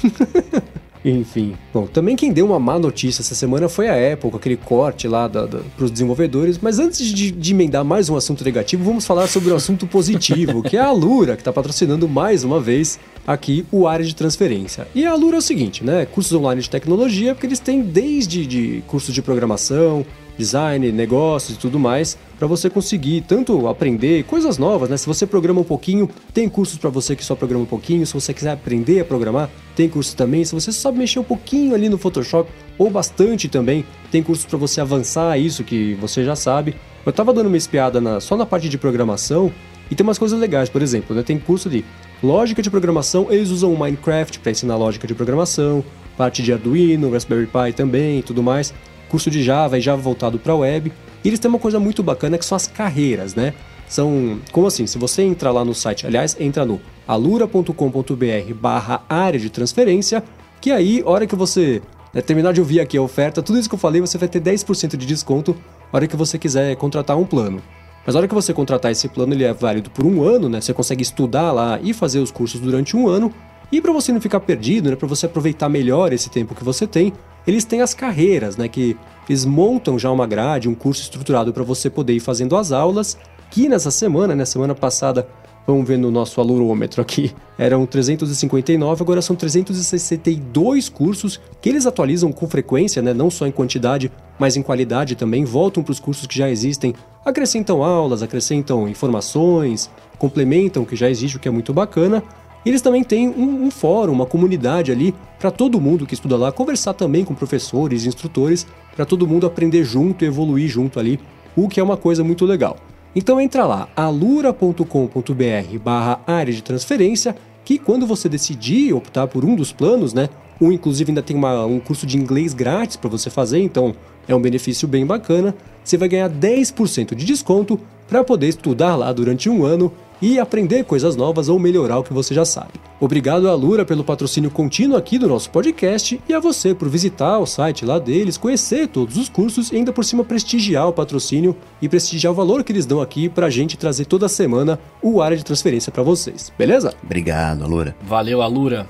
Enfim. Bom, também quem deu uma má notícia essa semana foi a Apple, aquele corte lá para os desenvolvedores. Mas antes de, de emendar mais um assunto negativo, vamos falar sobre um assunto positivo, que é a Alura, que está patrocinando mais uma vez aqui o área de transferência. E a Alura é o seguinte, né? Cursos online de tecnologia, porque eles têm desde de cursos de programação, design, negócios e tudo mais, para você conseguir tanto aprender coisas novas, né? Se você programa um pouquinho, tem cursos para você que só programa um pouquinho. Se você quiser aprender a programar, tem cursos também. Se você sabe mexer um pouquinho ali no Photoshop ou bastante também, tem cursos para você avançar isso que você já sabe. Eu tava dando uma espiada na- só na parte de programação e tem umas coisas legais, por exemplo, né? Tem curso de lógica de programação, eles usam o Minecraft para ensinar lógica de programação, parte de Arduino, Raspberry Pi também e tudo mais curso de Java e Java voltado para web. E eles têm uma coisa muito bacana que são as carreiras, né? São, como assim? Se você entrar lá no site, aliás, entra no alura.com.br barra área de transferência, que aí, hora que você né, terminar de ouvir aqui a oferta, tudo isso que eu falei, você vai ter 10% de desconto hora que você quiser contratar um plano. Mas a hora que você contratar esse plano, ele é válido por um ano, né? Você consegue estudar lá e fazer os cursos durante um ano. E para você não ficar perdido, né, para você aproveitar melhor esse tempo que você tem, eles têm as carreiras, né, que eles montam já uma grade, um curso estruturado para você poder ir fazendo as aulas. Que nessa semana, né, semana passada, Vamos ver no nosso alurômetro aqui. Eram 359, agora são 362 cursos que eles atualizam com frequência, né? não só em quantidade, mas em qualidade também. Voltam para os cursos que já existem, acrescentam aulas, acrescentam informações, complementam o que já existe, o que é muito bacana. E eles também têm um, um fórum, uma comunidade ali para todo mundo que estuda lá conversar também com professores, instrutores, para todo mundo aprender junto evoluir junto ali, o que é uma coisa muito legal. Então entra lá, alura.com.br barra área de transferência, que quando você decidir optar por um dos planos, né? Um inclusive ainda tem uma, um curso de inglês grátis para você fazer, então é um benefício bem bacana. Você vai ganhar 10% de desconto para poder estudar lá durante um ano e aprender coisas novas ou melhorar o que você já sabe. Obrigado à Lura pelo patrocínio contínuo aqui do nosso podcast e a você por visitar o site lá deles, conhecer todos os cursos e ainda por cima prestigiar o patrocínio e prestigiar o valor que eles dão aqui pra gente trazer toda semana o área de transferência para vocês, beleza? Obrigado, Alura. Valeu, Alura.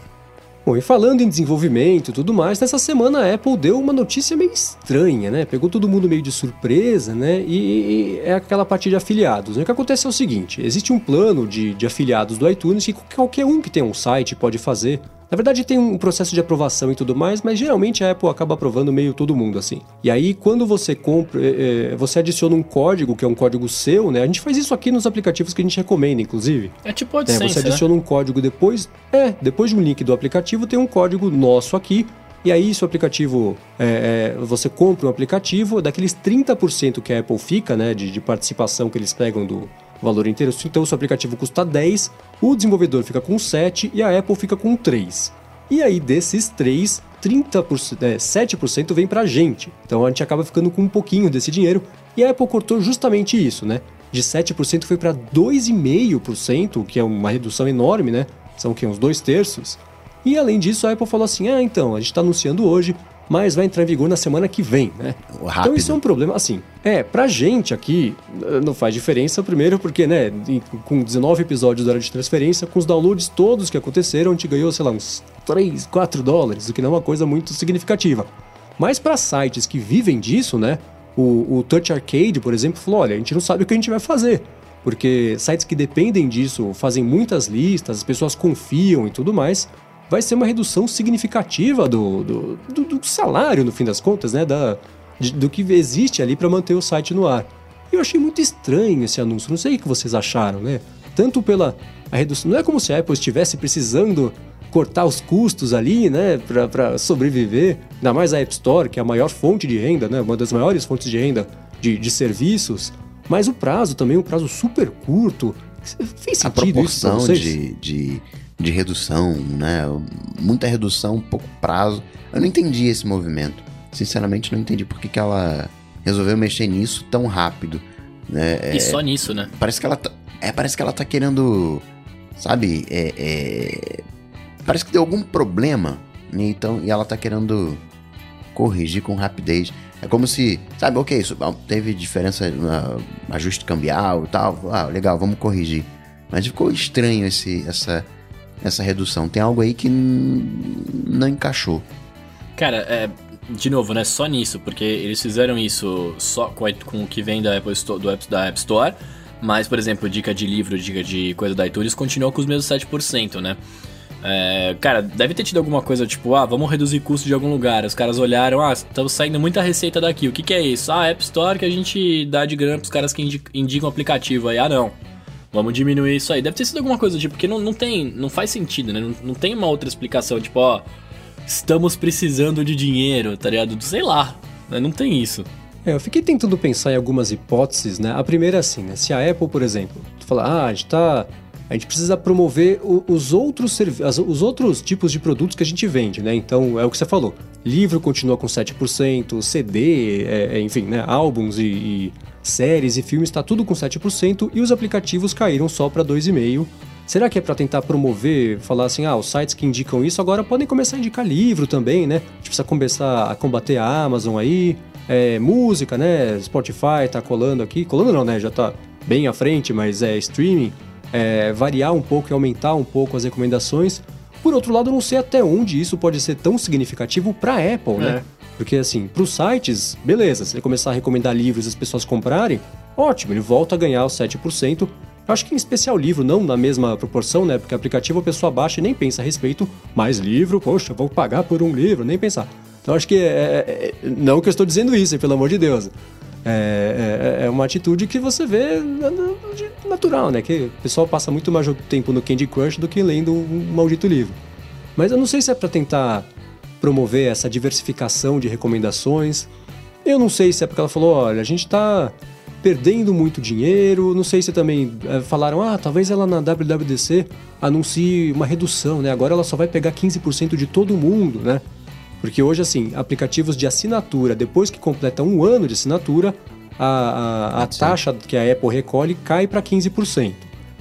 Bom, e falando em desenvolvimento e tudo mais, nessa semana a Apple deu uma notícia meio estranha, né? Pegou todo mundo meio de surpresa, né? E, e é aquela parte de afiliados. Né? O que acontece é o seguinte: existe um plano de, de afiliados do iTunes que qualquer um que tem um site pode fazer na verdade tem um processo de aprovação e tudo mais, mas geralmente a Apple acaba aprovando meio todo mundo assim. E aí quando você compra, é, você adiciona um código, que é um código seu, né? A gente faz isso aqui nos aplicativos que a gente recomenda, inclusive. É tipo AdSense, é, Você adiciona né? um código depois, é, depois de um link do aplicativo tem um código nosso aqui, e aí, se o aplicativo. É, é, você compra um aplicativo, daqueles 30% que a Apple fica, né, de, de, participação que eles pegam do valor inteiro. Então, se o aplicativo custa 10, o desenvolvedor fica com 7 e a Apple fica com 3. E aí, desses 3, 30%, é, 7% vem pra gente. Então a gente acaba ficando com um pouquinho desse dinheiro. E a Apple cortou justamente isso, né? De 7% foi para 2,5%, que é uma redução enorme, né? São que uns dois terços. E além disso, a Apple falou assim: ah, então, a gente está anunciando hoje, mas vai entrar em vigor na semana que vem, né? Rápido. Então isso é um problema, assim, é, pra gente aqui não faz diferença, primeiro porque, né, com 19 episódios da hora de transferência, com os downloads todos que aconteceram, a gente ganhou, sei lá, uns 3, 4 dólares, o que não é uma coisa muito significativa. Mas para sites que vivem disso, né, o, o Touch Arcade, por exemplo, falou, olha, a gente não sabe o que a gente vai fazer porque sites que dependem disso fazem muitas listas, as pessoas confiam e tudo mais vai ser uma redução significativa do, do, do, do salário, no fim das contas, né? Da, de, do que existe ali para manter o site no ar. E eu achei muito estranho esse anúncio, não sei o que vocês acharam, né? Tanto pela a redução. Não é como se a Apple estivesse precisando cortar os custos ali, né, para sobreviver. Ainda mais a App Store, que é a maior fonte de renda, né, uma das maiores fontes de renda de, de serviços. Mas o prazo também, um prazo super curto. Fez sentido a proporção isso de, de de redução, né? Muita redução, pouco prazo. Eu não entendi esse movimento. Sinceramente, não entendi por que, que ela resolveu mexer nisso tão rápido. Né? E é, só nisso, né? Parece que ela tá, é, parece que ela tá querendo, sabe? É, é, parece que deu algum problema, né? então e ela tá querendo corrigir com rapidez. É como se, sabe, ok, isso, teve diferença no ajuste cambial e tal. Ah, legal, vamos corrigir. Mas ficou estranho esse, essa essa redução. Tem algo aí que não encaixou. Cara, é, de novo, né? Só nisso, porque eles fizeram isso só com, com o que vem da Apple Store, do App, da App Store. Mas, por exemplo, dica de livro, dica de coisa da iTunes, continua com os mesmos 7%, né? É, cara, deve ter tido alguma coisa tipo, ah, vamos reduzir custo de algum lugar. Os caras olharam, ah, estamos saindo muita receita daqui. O que, que é isso? Ah, App Store que a gente dá de grana pros caras que indicam o aplicativo. Aí, ah, não. Vamos diminuir isso aí. Deve ter sido alguma coisa tipo, porque não, não tem. Não faz sentido, né? Não, não tem uma outra explicação, tipo, ó. Estamos precisando de dinheiro, tá ligado? Sei lá. Né? Não tem isso. É, eu fiquei tentando pensar em algumas hipóteses, né? A primeira é assim, né? Se a Apple, por exemplo, fala, ah, a gente tá. A gente precisa promover os outros, os outros tipos de produtos que a gente vende, né? Então, é o que você falou. Livro continua com 7%, CD, é, é, enfim, né? Álbuns e, e séries e filmes está tudo com 7% e os aplicativos caíram só para 2,5%. Será que é para tentar promover, falar assim, ah, os sites que indicam isso agora podem começar a indicar livro também, né? A gente precisa começar a combater a Amazon aí, é, música, né? Spotify tá colando aqui, colando não, né? Já tá bem à frente, mas é streaming, é, variar um pouco e aumentar um pouco as recomendações. Por outro lado, eu não sei até onde isso pode ser tão significativo para Apple, né? Porque, assim, para os sites, beleza, se ele começar a recomendar livros e as pessoas comprarem, ótimo, ele volta a ganhar os 7%. acho que em especial livro, não na mesma proporção, né? Porque aplicativo a pessoa baixa e nem pensa a respeito, mais livro, poxa, vou pagar por um livro, nem pensar. Então acho que é, é, é não que eu estou dizendo isso, pelo amor de Deus. É, é, é, uma atitude que você vê natural, né? Que o pessoal passa muito mais tempo no Candy Crush do que lendo um maldito livro. Mas eu não sei se é para tentar promover essa diversificação de recomendações. Eu não sei se é porque ela falou, olha, a gente está perdendo muito dinheiro. Não sei se também é, falaram, ah, talvez ela na WWDC anuncie uma redução, né? Agora ela só vai pegar 15% de todo mundo, né? Porque hoje, assim, aplicativos de assinatura, depois que completa um ano de assinatura, a, a, a taxa que a Apple recolhe cai para 15%.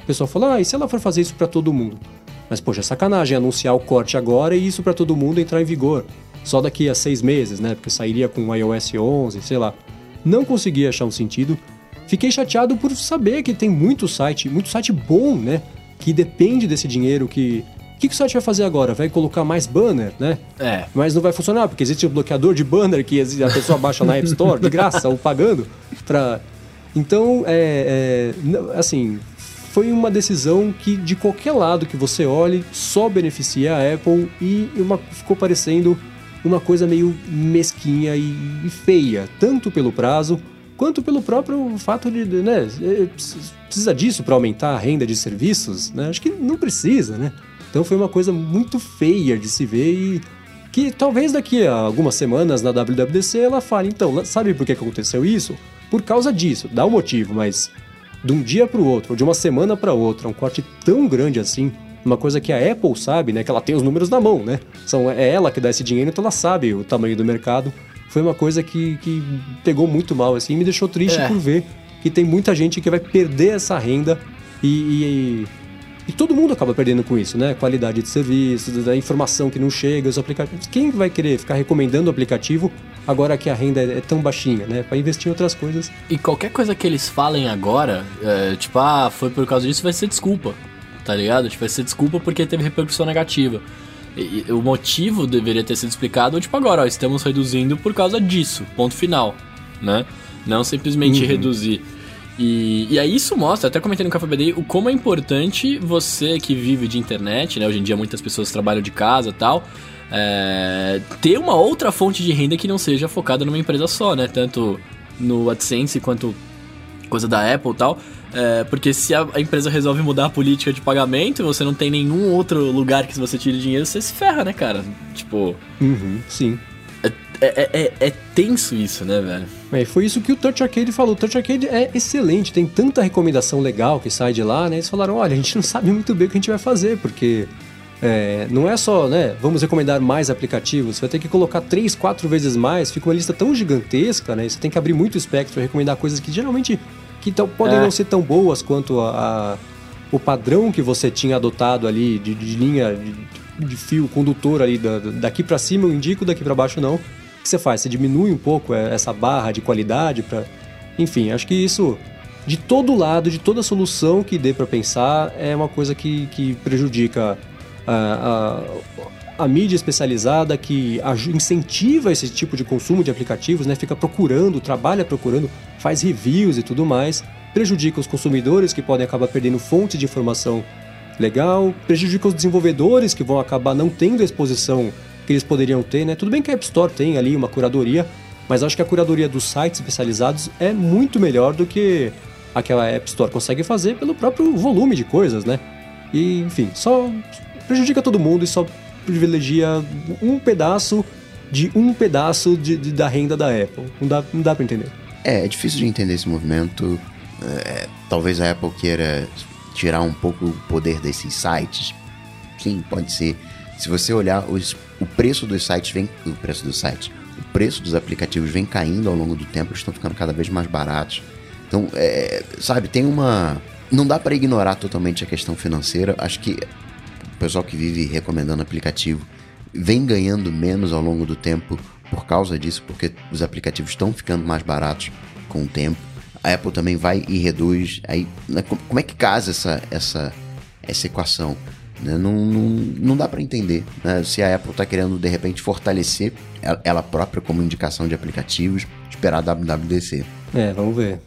O pessoal fala, ah, e se ela for fazer isso para todo mundo? Mas, poxa, é sacanagem anunciar o corte agora e isso para todo mundo entrar em vigor. Só daqui a seis meses, né? Porque sairia com o iOS 11, sei lá. Não consegui achar um sentido. Fiquei chateado por saber que tem muito site, muito site bom, né? Que depende desse dinheiro que o que, que o site vai fazer agora? Vai colocar mais banner, né? É. Mas não vai funcionar, porque existe o um bloqueador de banner que a pessoa baixa na App Store, de graça, ou pagando. Pra... Então, é, é, assim, foi uma decisão que, de qualquer lado que você olhe, só beneficia a Apple e uma, ficou parecendo uma coisa meio mesquinha e, e feia, tanto pelo prazo quanto pelo próprio fato de, né, é, precisa disso para aumentar a renda de serviços, né? Acho que não precisa, né? Então foi uma coisa muito feia de se ver e que talvez daqui a algumas semanas na WWDC ela fale, então, sabe por que aconteceu isso? Por causa disso, dá um motivo, mas de um dia para o outro, ou de uma semana para outra, um corte tão grande assim, uma coisa que a Apple sabe, né, que ela tem os números na mão, né? São, é ela que dá esse dinheiro, então ela sabe o tamanho do mercado. Foi uma coisa que, que pegou muito mal, assim, e me deixou triste é. por ver que tem muita gente que vai perder essa renda e, e e todo mundo acaba perdendo com isso, né? Qualidade de serviço, da informação que não chega, os aplicativos. Quem vai querer ficar recomendando o aplicativo agora que a renda é tão baixinha, né? Para investir em outras coisas. E qualquer coisa que eles falem agora, é, tipo, ah, foi por causa disso, vai ser desculpa, tá ligado? Tipo, vai ser desculpa porque teve repercussão negativa. E, e, o motivo deveria ter sido explicado, tipo, agora, ó, estamos reduzindo por causa disso, ponto final, né? Não simplesmente uhum. reduzir. E, e aí isso mostra, até comentei no Café BD, o como é importante você que vive de internet, né? Hoje em dia muitas pessoas trabalham de casa e tal. É, ter uma outra fonte de renda que não seja focada numa empresa só, né? Tanto no AdSense quanto coisa da Apple e tal. É, porque se a, a, empresa resolve mudar a política de pagamento e você não tem nenhum outro lugar que você tire dinheiro, você se ferra, né, cara? Tipo. Uhum, sim. É, é, é, é, tenso isso, né, velho? É, foi isso que o Touch Arcade falou. O Touch Arcade é excelente, tem tanta recomendação legal que sai de lá, né? Eles falaram: olha, a gente não sabe muito bem o que a gente vai fazer, porque é, não é só, né? Vamos recomendar mais aplicativos, você vai ter que colocar três, quatro vezes mais, fica uma lista tão gigantesca, né? Você tem que abrir muito espectro para recomendar coisas que geralmente que tão, podem é. não ser tão boas quanto a, a, o padrão que você tinha adotado ali de, de linha de, de, fio condutor ali da, daqui para cima eu indico, daqui para baixo não que você faz? Você diminui um pouco é, essa barra de qualidade para, enfim, acho que isso de todo lado, de toda solução que dê para pensar, é uma coisa que, que prejudica a, a, a, mídia especializada, que incentiva esse tipo de consumo de aplicativos, né? fica procurando, trabalha procurando, faz reviews e tudo mais, prejudica os consumidores que podem acabar perdendo fontes de informação legal, prejudica os desenvolvedores que vão acabar não tendo exposição que eles poderiam ter, né? Tudo bem que a App Store tem ali uma curadoria, mas acho que a curadoria dos sites especializados é muito melhor do que aquela App Store consegue fazer pelo próprio volume de coisas, né? E, enfim, só prejudica todo mundo e só privilegia um pedaço de um pedaço de, de, da renda da Apple. Não dá, não dá pra entender. É, é difícil de entender esse movimento. É, talvez a Apple queira tirar um pouco o poder desses sites. Sim, pode ser. Se você olhar, os, o preço dos sites vem. O preço dos sites. O preço dos aplicativos vem caindo ao longo do tempo, estão ficando cada vez mais baratos. Então, é, sabe, tem uma. Não dá para ignorar totalmente a questão financeira. Acho que o pessoal que vive recomendando aplicativo vem ganhando menos ao longo do tempo por causa disso, porque os aplicativos estão ficando mais baratos com o tempo. A Apple também vai e reduz. Aí, né, como é que casa essa, essa, essa equação? Né? Não, não, não dá para entender né? se a Apple está querendo de repente fortalecer ela própria como indicação de aplicativos, esperar a WWDC. É, vamos ver.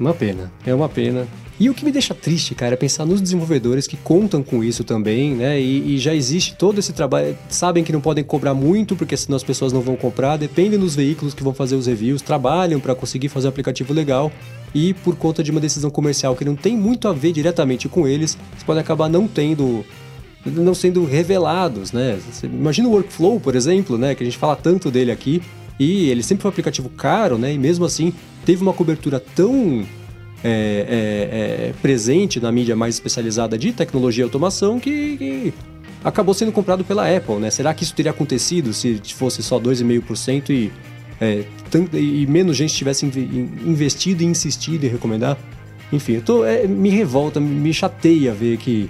Uma pena, é uma pena. E o que me deixa triste, cara, é pensar nos desenvolvedores que contam com isso também, né? E, e, já existe todo esse trabalho. Sabem que não podem cobrar muito, porque senão as pessoas não vão comprar, dependem dos veículos que vão fazer os reviews, trabalham para conseguir fazer um aplicativo legal. E por conta de uma decisão comercial que não tem muito a ver diretamente com eles, eles podem acabar não tendo. não sendo revelados, né? Imagina o Workflow, por exemplo, né? Que a gente fala tanto dele aqui. E ele sempre foi um aplicativo caro, né? E mesmo assim teve uma cobertura tão é, é, é, presente na mídia mais especializada de tecnologia e automação que, que, acabou sendo comprado pela Apple, né? Será que isso teria acontecido se fosse só 2,5% e, é, e menos gente tivesse investido e insistido em recomendar? Enfim, eu tô, é, me revolta, me chateia ver que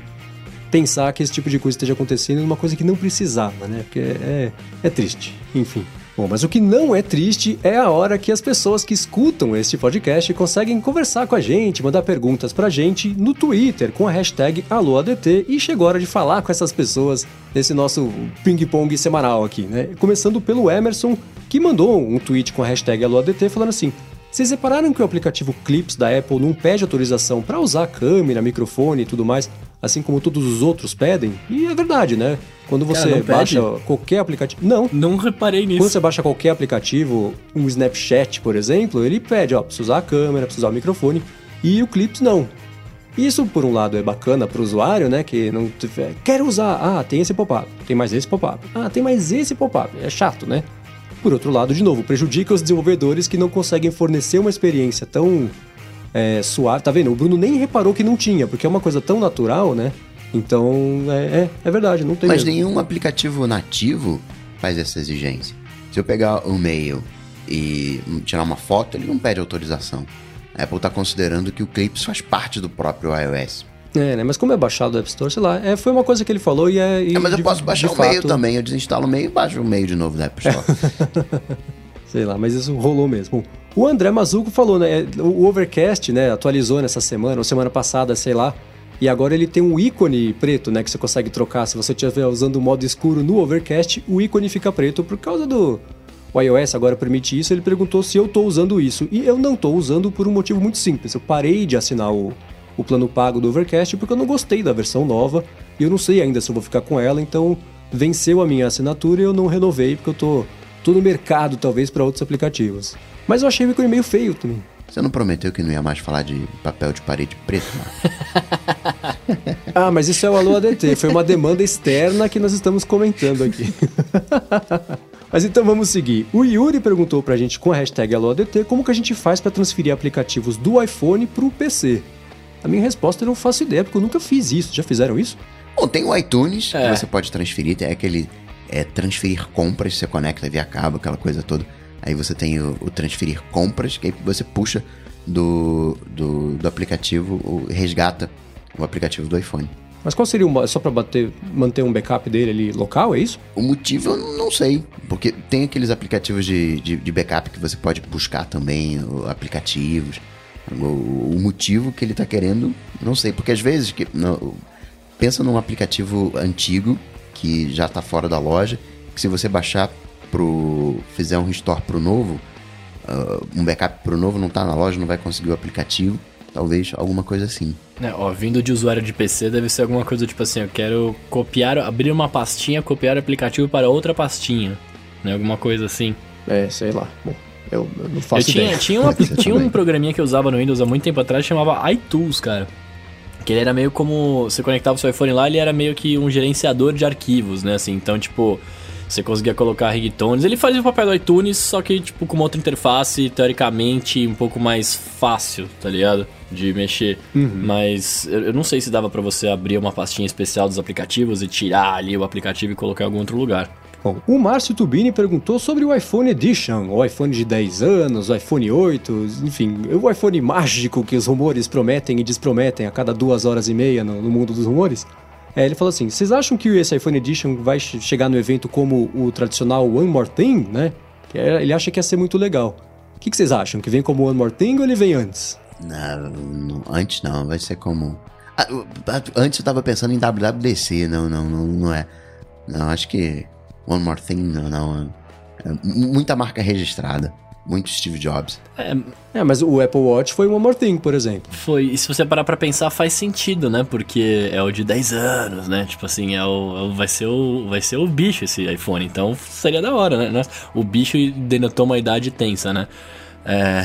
pensar que esse tipo de coisa esteja acontecendo é uma coisa que não precisava, né? Porque é, é triste. Enfim. Bom, mas o que não é triste é a hora que as pessoas que escutam este podcast conseguem conversar com a gente, mandar perguntas pra gente no Twitter com a hashtag AlôADT e chegou a hora de falar com essas pessoas nesse nosso ping-pong semanal aqui, né? Começando pelo Emerson, que mandou um tweet com a hashtag AlôADT falando assim: vocês repararam que o aplicativo Clips da Apple não pede autorização para usar câmera, microfone e tudo mais, assim como todos os outros pedem? E é verdade, né? Quando você Cara, baixa pede? qualquer aplicativo. Não. Não reparei nisso. Quando você baixa qualquer aplicativo, um Snapchat, por exemplo, ele pede, ó, precisa usar a câmera, precisa usar o microfone. E o Clips não. Isso, por um lado, é bacana para o usuário, né? Que não tiver. Quero usar. Ah, tem esse pop-up. Tem mais esse pop-up. Ah, tem mais esse pop-up. É chato, né? Por outro lado, de novo, prejudica os desenvolvedores que não conseguem fornecer uma experiência tão é, suave. Tá vendo? O Bruno nem reparou que não tinha, porque é uma coisa tão natural, né? Então, é, é, é verdade, não tem Mas mesmo. nenhum aplicativo nativo faz essa exigência. Se eu pegar o mail e tirar uma foto, ele não pede autorização. A Apple está considerando que o Clips faz parte do próprio iOS. É, né? Mas como é baixado do App Store, sei lá. É, foi uma coisa que ele falou e é. E é mas eu posso baixar o fato... mail também. Eu desinstalo o mail e baixo o mail de novo do App Store. sei lá, mas isso rolou mesmo. O André Mazuco falou, né? O Overcast, né? Atualizou nessa semana, ou semana passada, sei lá. E agora ele tem um ícone preto, né? Que você consegue trocar. Se você estiver usando o modo escuro no Overcast, o ícone fica preto por causa do. O iOS agora permite isso. Ele perguntou se eu estou usando isso. E eu não estou usando por um motivo muito simples. Eu parei de assinar o, o plano pago do Overcast porque eu não gostei da versão nova. E eu não sei ainda se eu vou ficar com ela. Então venceu a minha assinatura e eu não renovei porque eu tô, tô no mercado talvez para outros aplicativos. Mas eu achei o ícone meio feio também. Você não prometeu que não ia mais falar de papel de parede preto, mano? ah, mas isso é o Alô ADT. Foi uma demanda externa que nós estamos comentando aqui. mas então vamos seguir. O Yuri perguntou pra gente com a hashtag AlôADT como que a gente faz para transferir aplicativos do iPhone pro PC. A minha resposta eu não faço ideia, porque eu nunca fiz isso. Já fizeram isso? Bom, tem o iTunes, é. que você pode transferir. Tem aquele é, transferir compras, você conecta via cabo, aquela coisa toda. Aí você tem o, o transferir compras, que aí você puxa do, do, do aplicativo, o, resgata o aplicativo do iPhone. Mas qual seria o só para manter um backup dele ali local, é isso? O motivo eu não sei, porque tem aqueles aplicativos de, de, de backup que você pode buscar também, aplicativos. O, o, motivo que ele está querendo, não sei, porque às vezes que, não, pensa num aplicativo antigo que já está fora da loja, que se você baixar pro. fizer um restore pro novo, uh, um backup pro novo, não tá na loja, não vai conseguir o aplicativo. Talvez alguma coisa assim. É, ó, vindo de usuário de PC, deve ser alguma coisa tipo assim: eu quero copiar, abrir uma pastinha, copiar o aplicativo para outra pastinha. Né? Alguma coisa assim. É, sei lá. Bom, eu, eu não faço eu tinha, ideia. Tinha, uma, tinha um programinha que eu usava no Windows há muito tempo atrás chamava iTools, cara. Que ele era meio como. Você conectava o seu iPhone lá, ele era meio que um gerenciador de arquivos, né? Assim, então, tipo você conseguia colocar ringtones. Ele fazia o papel do iTunes, só que, tipo, com uma outra interface, teoricamente, um pouco mais fácil, tá ligado? De mexer. Uhum. Mas eu não sei se dava para você abrir uma pastinha especial dos aplicativos e tirar ali o aplicativo e colocar em algum outro lugar. Bom, o Márcio Tubini perguntou sobre o iPhone Edition, o iPhone de 10 anos, o iPhone 8, enfim, o iPhone mágico que os rumores prometem e desprometem a cada duas horas e meia no, no mundo dos rumores. É, ele falou assim: vocês acham que esse iPhone Edition vai chegar no evento como o tradicional One More Thing, né? É, ele acha que ia ser muito legal. O que, vocês acham? Que vem como One More Thing ou ele vem antes? Não, não antes não, vai ser como. Ah, antes eu tava pensando em WWDC, não, não, não, não é. Não, acho que One More Thing, não, não. É muita marca registrada. muito Steve Jobs. É, É, mas o Apple Watch foi One More Thing, por exemplo. foi. E se você parar pra pensar, faz sentido, né? Porque é o de 10 anos, né? Tipo assim, é o, é o- vai, ser o, vai ser o bicho esse iPhone. Então seria da hora, né? Nossa, O bicho denotou uma idade tensa, né? É.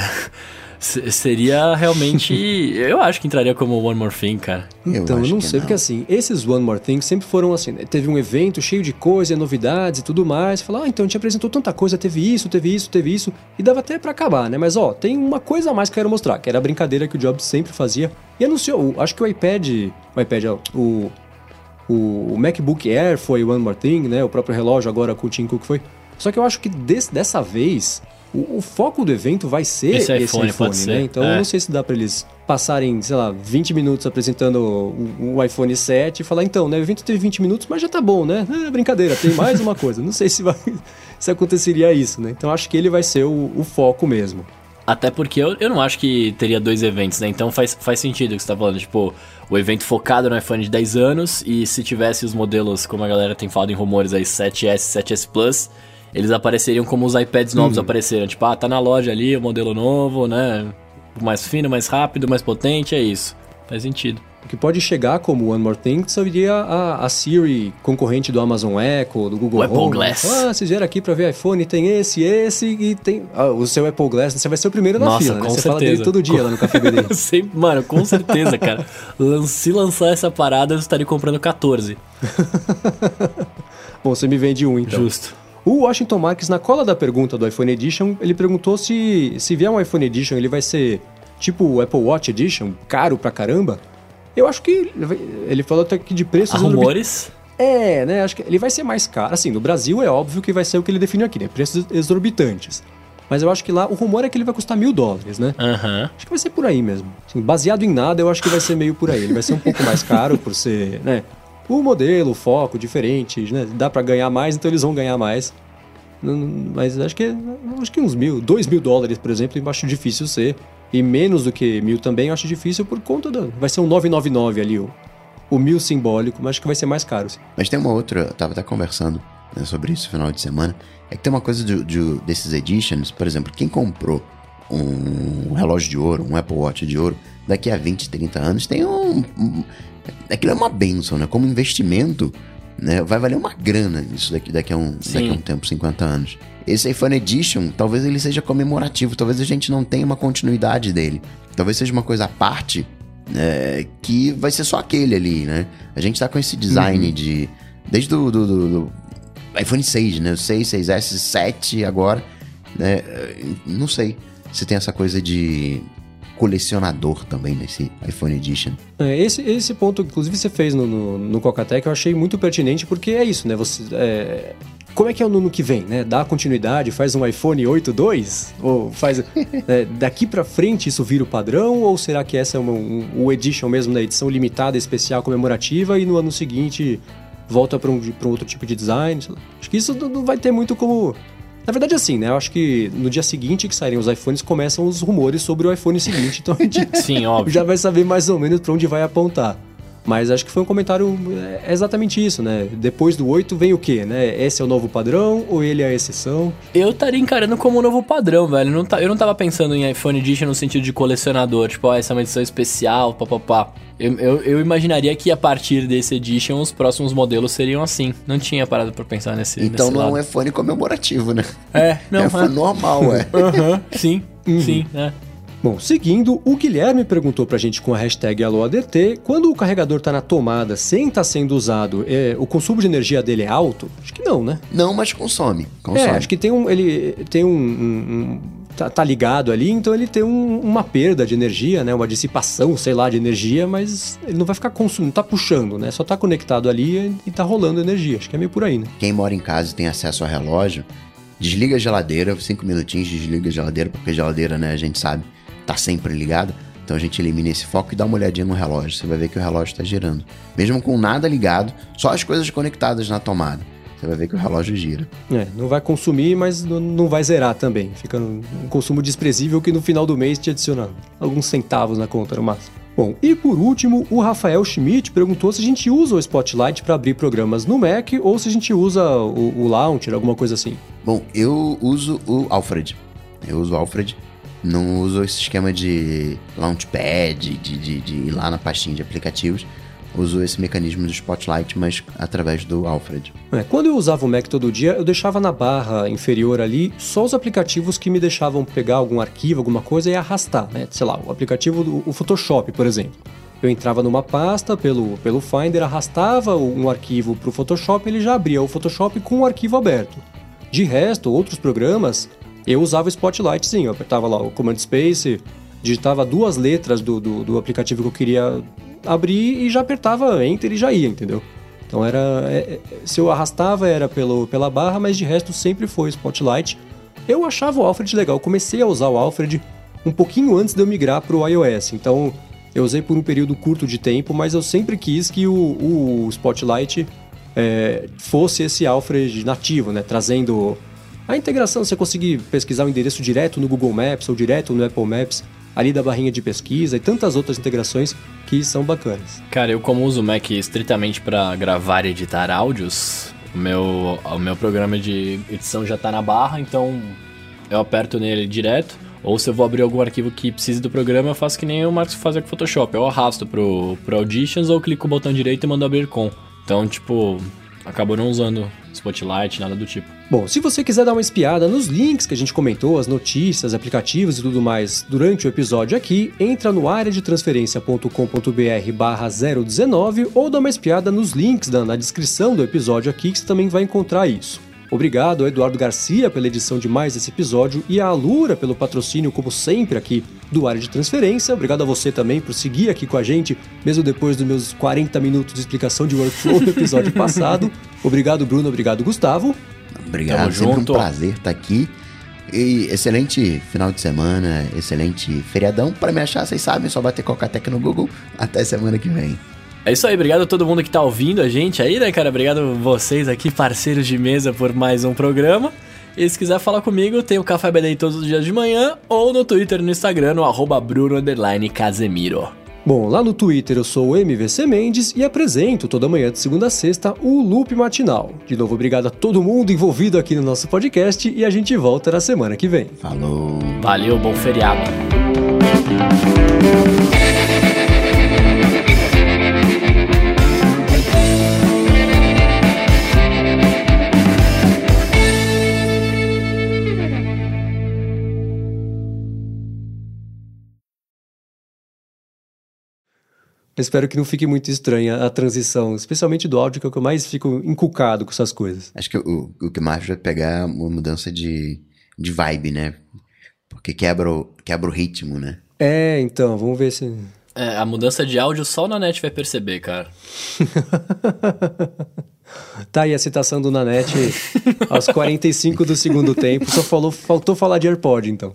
se- Seria realmente. eu acho que entraria como One More Thing, cara. Eu Então, eu não sei, porque assim, esses One More Thing sempre foram assim, né? teve um evento cheio de coisa, novidades e tudo mais, falar, ah, então te apresentou tanta coisa, teve isso, teve isso, teve isso, e dava até pra acabar, né? Mas ó, tem uma coisa a mais que eu quero mostrar, que era a brincadeira que o Jobs sempre fazia, e anunciou, acho que o iPad, o iPad, ó, o, o, o MacBook Air foi One More Thing, né? O próprio relógio agora com o Tim Cook foi. Só que eu acho que des- dessa vez, o, o foco do evento vai ser Esse esse iPhone, iPhone, pode né? ser. Então É. eu não sei se dá pra eles passarem, sei lá, 20 minutos apresentando o, o iPhone 7 e falar, então, né? O evento teve 20 minutos, mas já tá bom, né? É brincadeira, tem mais uma coisa. Não sei se vai se aconteceria isso, né? Então acho que ele vai ser o, o foco mesmo. Até porque eu, eu não acho que teria dois eventos, né? Então faz, faz sentido o que você tá falando. Tipo, o evento focado no iPhone de 10 anos e se tivesse os modelos, como a galera tem falado em rumores aí, 7S, 7S Plus, eles apareceriam como os iPads novos apareceram. Tipo, ah, tá na loja ali o modelo novo, né? Mais fino, mais rápido, mais potente, é isso. Faz sentido. O que pode chegar como One More Thing seria a, a Siri concorrente do Amazon Echo, do Google O Apple Home. Glass. Ah, vocês vieram aqui pra ver iPhone, tem esse, esse e tem... Ah, o seu Apple Glass, você vai ser o primeiro Nossa, fila, né? com Você fala dele certeza. todo dia lá no Café BD. Sempre, mano, com certeza, cara. Se lançar essa parada, eu estaria comprando 14. Bom, você me vende um, então. Justo. O Washington Marques, na cola da pergunta do iPhone Edition, ele perguntou se, se vier um iPhone Edition, ele vai ser tipo o Apple Watch Edition, caro pra caramba. Eu acho que ele falou até que de preços Há rumores. É, né? Acho que ele vai ser mais caro. Assim, no Brasil é óbvio que vai ser o que ele definiu aqui, né? Preços exorbitantes. Mas eu acho que lá o rumor é que ele vai custar mil dólares, né? Aham. Acho que vai ser por aí mesmo. Assim, baseado em nada, eu acho que vai ser meio por aí. Ele vai ser um pouco mais caro por ser, né? O modelo, o foco, diferente, né? Dá pra ganhar mais, então eles vão ganhar mais. Mas acho que, acho que uns mil, dois mil dólares, por exemplo, eu acho difícil ser. E menos do que mil também eu acho difícil por conta da. Vai ser um 999 ali, o, o mil simbólico, mas acho que vai ser mais caro. Mas tem uma outra, eu tava até conversando né, sobre isso no final de semana. É que tem uma coisa de- desses editions, por exemplo, quem comprou um relógio de ouro, um Apple Watch de ouro, daqui a 20, 30 anos, tem um. um aquilo é uma benção, né? Como investimento, né? Vai valer uma grana isso daqui, daqui, a um, daqui a um tempo, 50 anos. Esse iPhone Edition, talvez ele seja comemorativo, talvez a gente não tenha uma continuidade dele. Talvez seja uma coisa à parte é, que vai ser só aquele ali, né? A gente tá com esse design de. Desde do, do, do- do iPhone 6, né? O 6, 6S, 7 agora, né? Não sei se tem essa coisa de colecionador também nesse iPhone Edition. É, esse, esse ponto, inclusive, você fez no, no, no Cocatec, eu achei muito pertinente, porque é isso, né? Você, é, como é que é o ano que vem, né? Dá continuidade, faz um iPhone 8.2? Ou faz... é, daqui pra frente isso vira o padrão? Ou será que essa é uma, um, o Edition mesmo, na edição limitada, especial, comemorativa, e no ano seguinte volta pra um, pra um outro tipo de design? Acho que isso não vai ter muito como... Na verdade, assim, né? Eu acho que no dia seguinte que saírem os iPhones, começam os rumores sobre o iPhone seguinte. Então a gente Sim, óbvio. já vai saber mais ou menos pra onde vai apontar. Mas acho que foi um comentário é exatamente isso, né? Depois do 8 vem o quê, né? Esse é o novo padrão ou ele é a exceção? Eu estaria encarando como um novo padrão, velho. Não tá- eu não tava pensando em iPhone Edition no sentido de colecionador, tipo, ó, essa é uma edição especial, papapá. Eu, eu, eu imaginaria que a partir desse Edition os próximos modelos seriam assim. Não tinha parado pra pensar nesse. Então nesse não é um lado. iPhone comemorativo, né? É, não, é iPhone normal, é. Aham, sim, sim, é. Bom, seguindo, o Guilherme perguntou pra gente com a hashtag AlôADT, quando o carregador tá na tomada sem estar sendo usado, é, o consumo de energia dele é alto? Acho que não, né? Não, mas consome. Consome. É, acho que tem um. Ele tem um. um- um- tá, tá ligado ali, então ele tem um- uma perda de energia, né? Uma dissipação, sei lá, de energia, mas ele não vai ficar consumindo, tá puxando, né? Só tá conectado ali e tá rolando energia. Acho que é meio por aí, né? Quem mora em casa e tem acesso ao relógio, desliga a geladeira, cinco minutinhos, desliga a geladeira, porque a geladeira, né, a gente sabe, tá sempre ligada. Então a gente elimina esse foco e dá uma olhadinha no relógio. Você vai ver que o relógio está girando. Mesmo com nada ligado, só as coisas conectadas na tomada. Você vai ver que o relógio gira. É, não vai consumir, mas não, vai zerar também. Fica um, um consumo desprezível que no final do mês te adiciona alguns centavos na conta no máximo. Bom, e por último, o Rafael Schmidt perguntou se a gente usa o Spotlight para abrir programas no Mac ou se a gente usa o, o Launcher, alguma coisa assim. Bom, eu uso o Alfred. Eu uso o Alfred. Não uso esse esquema de launchpad, de, de, de ir lá na pastinha de aplicativos. Uso esse mecanismo do Spotlight, mas através do Alfred. É, quando eu usava o Mac todo dia, eu deixava na barra inferior ali só os aplicativos que me deixavam pegar algum arquivo, alguma coisa e arrastar, né? Sei lá, o aplicativo do o Photoshop, por exemplo. Eu entrava numa pasta pelo, pelo Finder, arrastava um arquivo para o Photoshop, ele já abria o Photoshop com o arquivo aberto. De resto, outros programas, eu usava o Spotlight sim, eu apertava lá o Command Space, digitava duas letras do, do, do aplicativo que eu queria abrir e já apertava Enter e já ia, entendeu? Então era. É, é, se eu arrastava era pelo, pela barra, mas de resto sempre foi Spotlight. Eu achava o Alfred legal, comecei a usar o Alfred um pouquinho antes de eu migrar para o iOS. Então eu usei por um período curto de tempo, mas eu sempre quis que o, o Spotlight é, fosse esse Alfred nativo, né? Trazendo a integração, você conseguir pesquisar o endereço direto no Google Maps ou direto no Apple Maps ali da barrinha de pesquisa e tantas outras integrações que são bacanas. Cara, eu como uso o Mac estritamente para gravar e editar áudios, o meu, o meu programa de edição já tá na barra, então eu aperto nele direto. Ou se eu vou abrir algum arquivo que precise do programa, eu faço que nem o Marcos fazia com o Photoshop. Eu arrasto pro, pro Auditions ou clico o botão direito e mando abrir com. Então, tipo, acabou não usando Spotlight, nada do tipo. Bom, se você quiser dar uma espiada nos links que a gente comentou, as notícias, aplicativos e tudo mais durante o episódio aqui, entra no areadetransferencia.com.br barra 019 ou dá uma espiada nos links na descrição do episódio aqui que você também vai encontrar isso. Obrigado ao Eduardo Garcia pela edição de mais esse episódio e à Alura pelo patrocínio, como sempre, aqui do Área de Transferência. Obrigado a você também por seguir aqui com a gente, mesmo depois dos meus 40 minutos de explicação de workflow no episódio passado. Obrigado, Bruno. Obrigado, Gustavo. Obrigado, Tamo sempre junto. um prazer estar aqui. E excelente final de semana, excelente feriadão. Para me achar, vocês sabem, é só bater Cocatec no Google. Até semana que vem. É isso aí, obrigado a todo mundo que tá ouvindo a gente aí, né, cara? Obrigado vocês aqui, parceiros de mesa, por mais um programa. E se quiser falar comigo, tem o Café BD todos os dias de manhã ou no Twitter e no Instagram, no arroba Bruno Casemiro. Bom, lá no Twitter eu sou o MVC Mendes e apresento toda manhã de segunda a sexta o Loop Matinal. De novo, obrigado a todo mundo envolvido aqui no nosso podcast e a gente volta na semana que vem. Falou! Valeu, bom feriado! Espero que não fique muito estranha a transição, especialmente do áudio, que é o que eu mais fico encucado com essas coisas. Acho que o, o que mais vai pegar é uma mudança de, de vibe, né? Porque quebra o, quebra o ritmo, né? É, então, vamos ver se. É, a mudança de áudio só o Nanete vai perceber, cara. tá aí a citação do Nanete aos 45 do segundo tempo. Só falou, faltou falar de AirPod, então.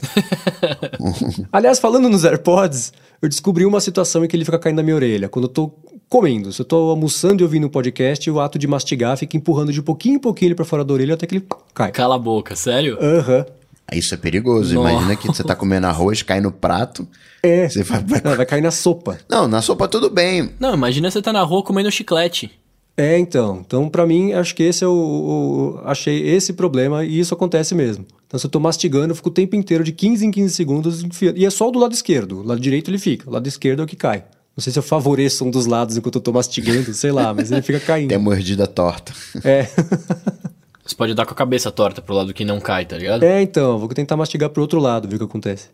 Aliás, falando nos AirPods, eu descobri uma situação em que ele fica caindo na minha orelha. Quando eu tô comendo, se eu tô almoçando e ouvindo um podcast, o ato de mastigar fica empurrando de pouquinho em pouquinho ele pra fora da orelha até que ele cai. Cala a boca, sério? Aham. Uhum. Isso é perigoso. Nossa. Imagina que você tá comendo arroz, cai no prato. É. Você vai... Não, vai cair na sopa. Não, na sopa tudo bem. Não, imagina você tá na rua comendo chiclete. É, então. Então, para mim, acho que esse é o, o, Achei esse problema e isso acontece mesmo. Então, se eu tô mastigando, eu fico o tempo inteiro, de 15 em 15 segundos, e é só do lado esquerdo. O lado direito ele fica, o lado esquerdo é o que cai. Não sei se eu favoreço um dos lados enquanto eu tô mastigando, sei lá, mas ele fica caindo. Tem mordida torta. É. Você pode dar com a cabeça torta pro lado que não cai, tá ligado? É, então, vou tentar mastigar pro outro lado, ver o que acontece.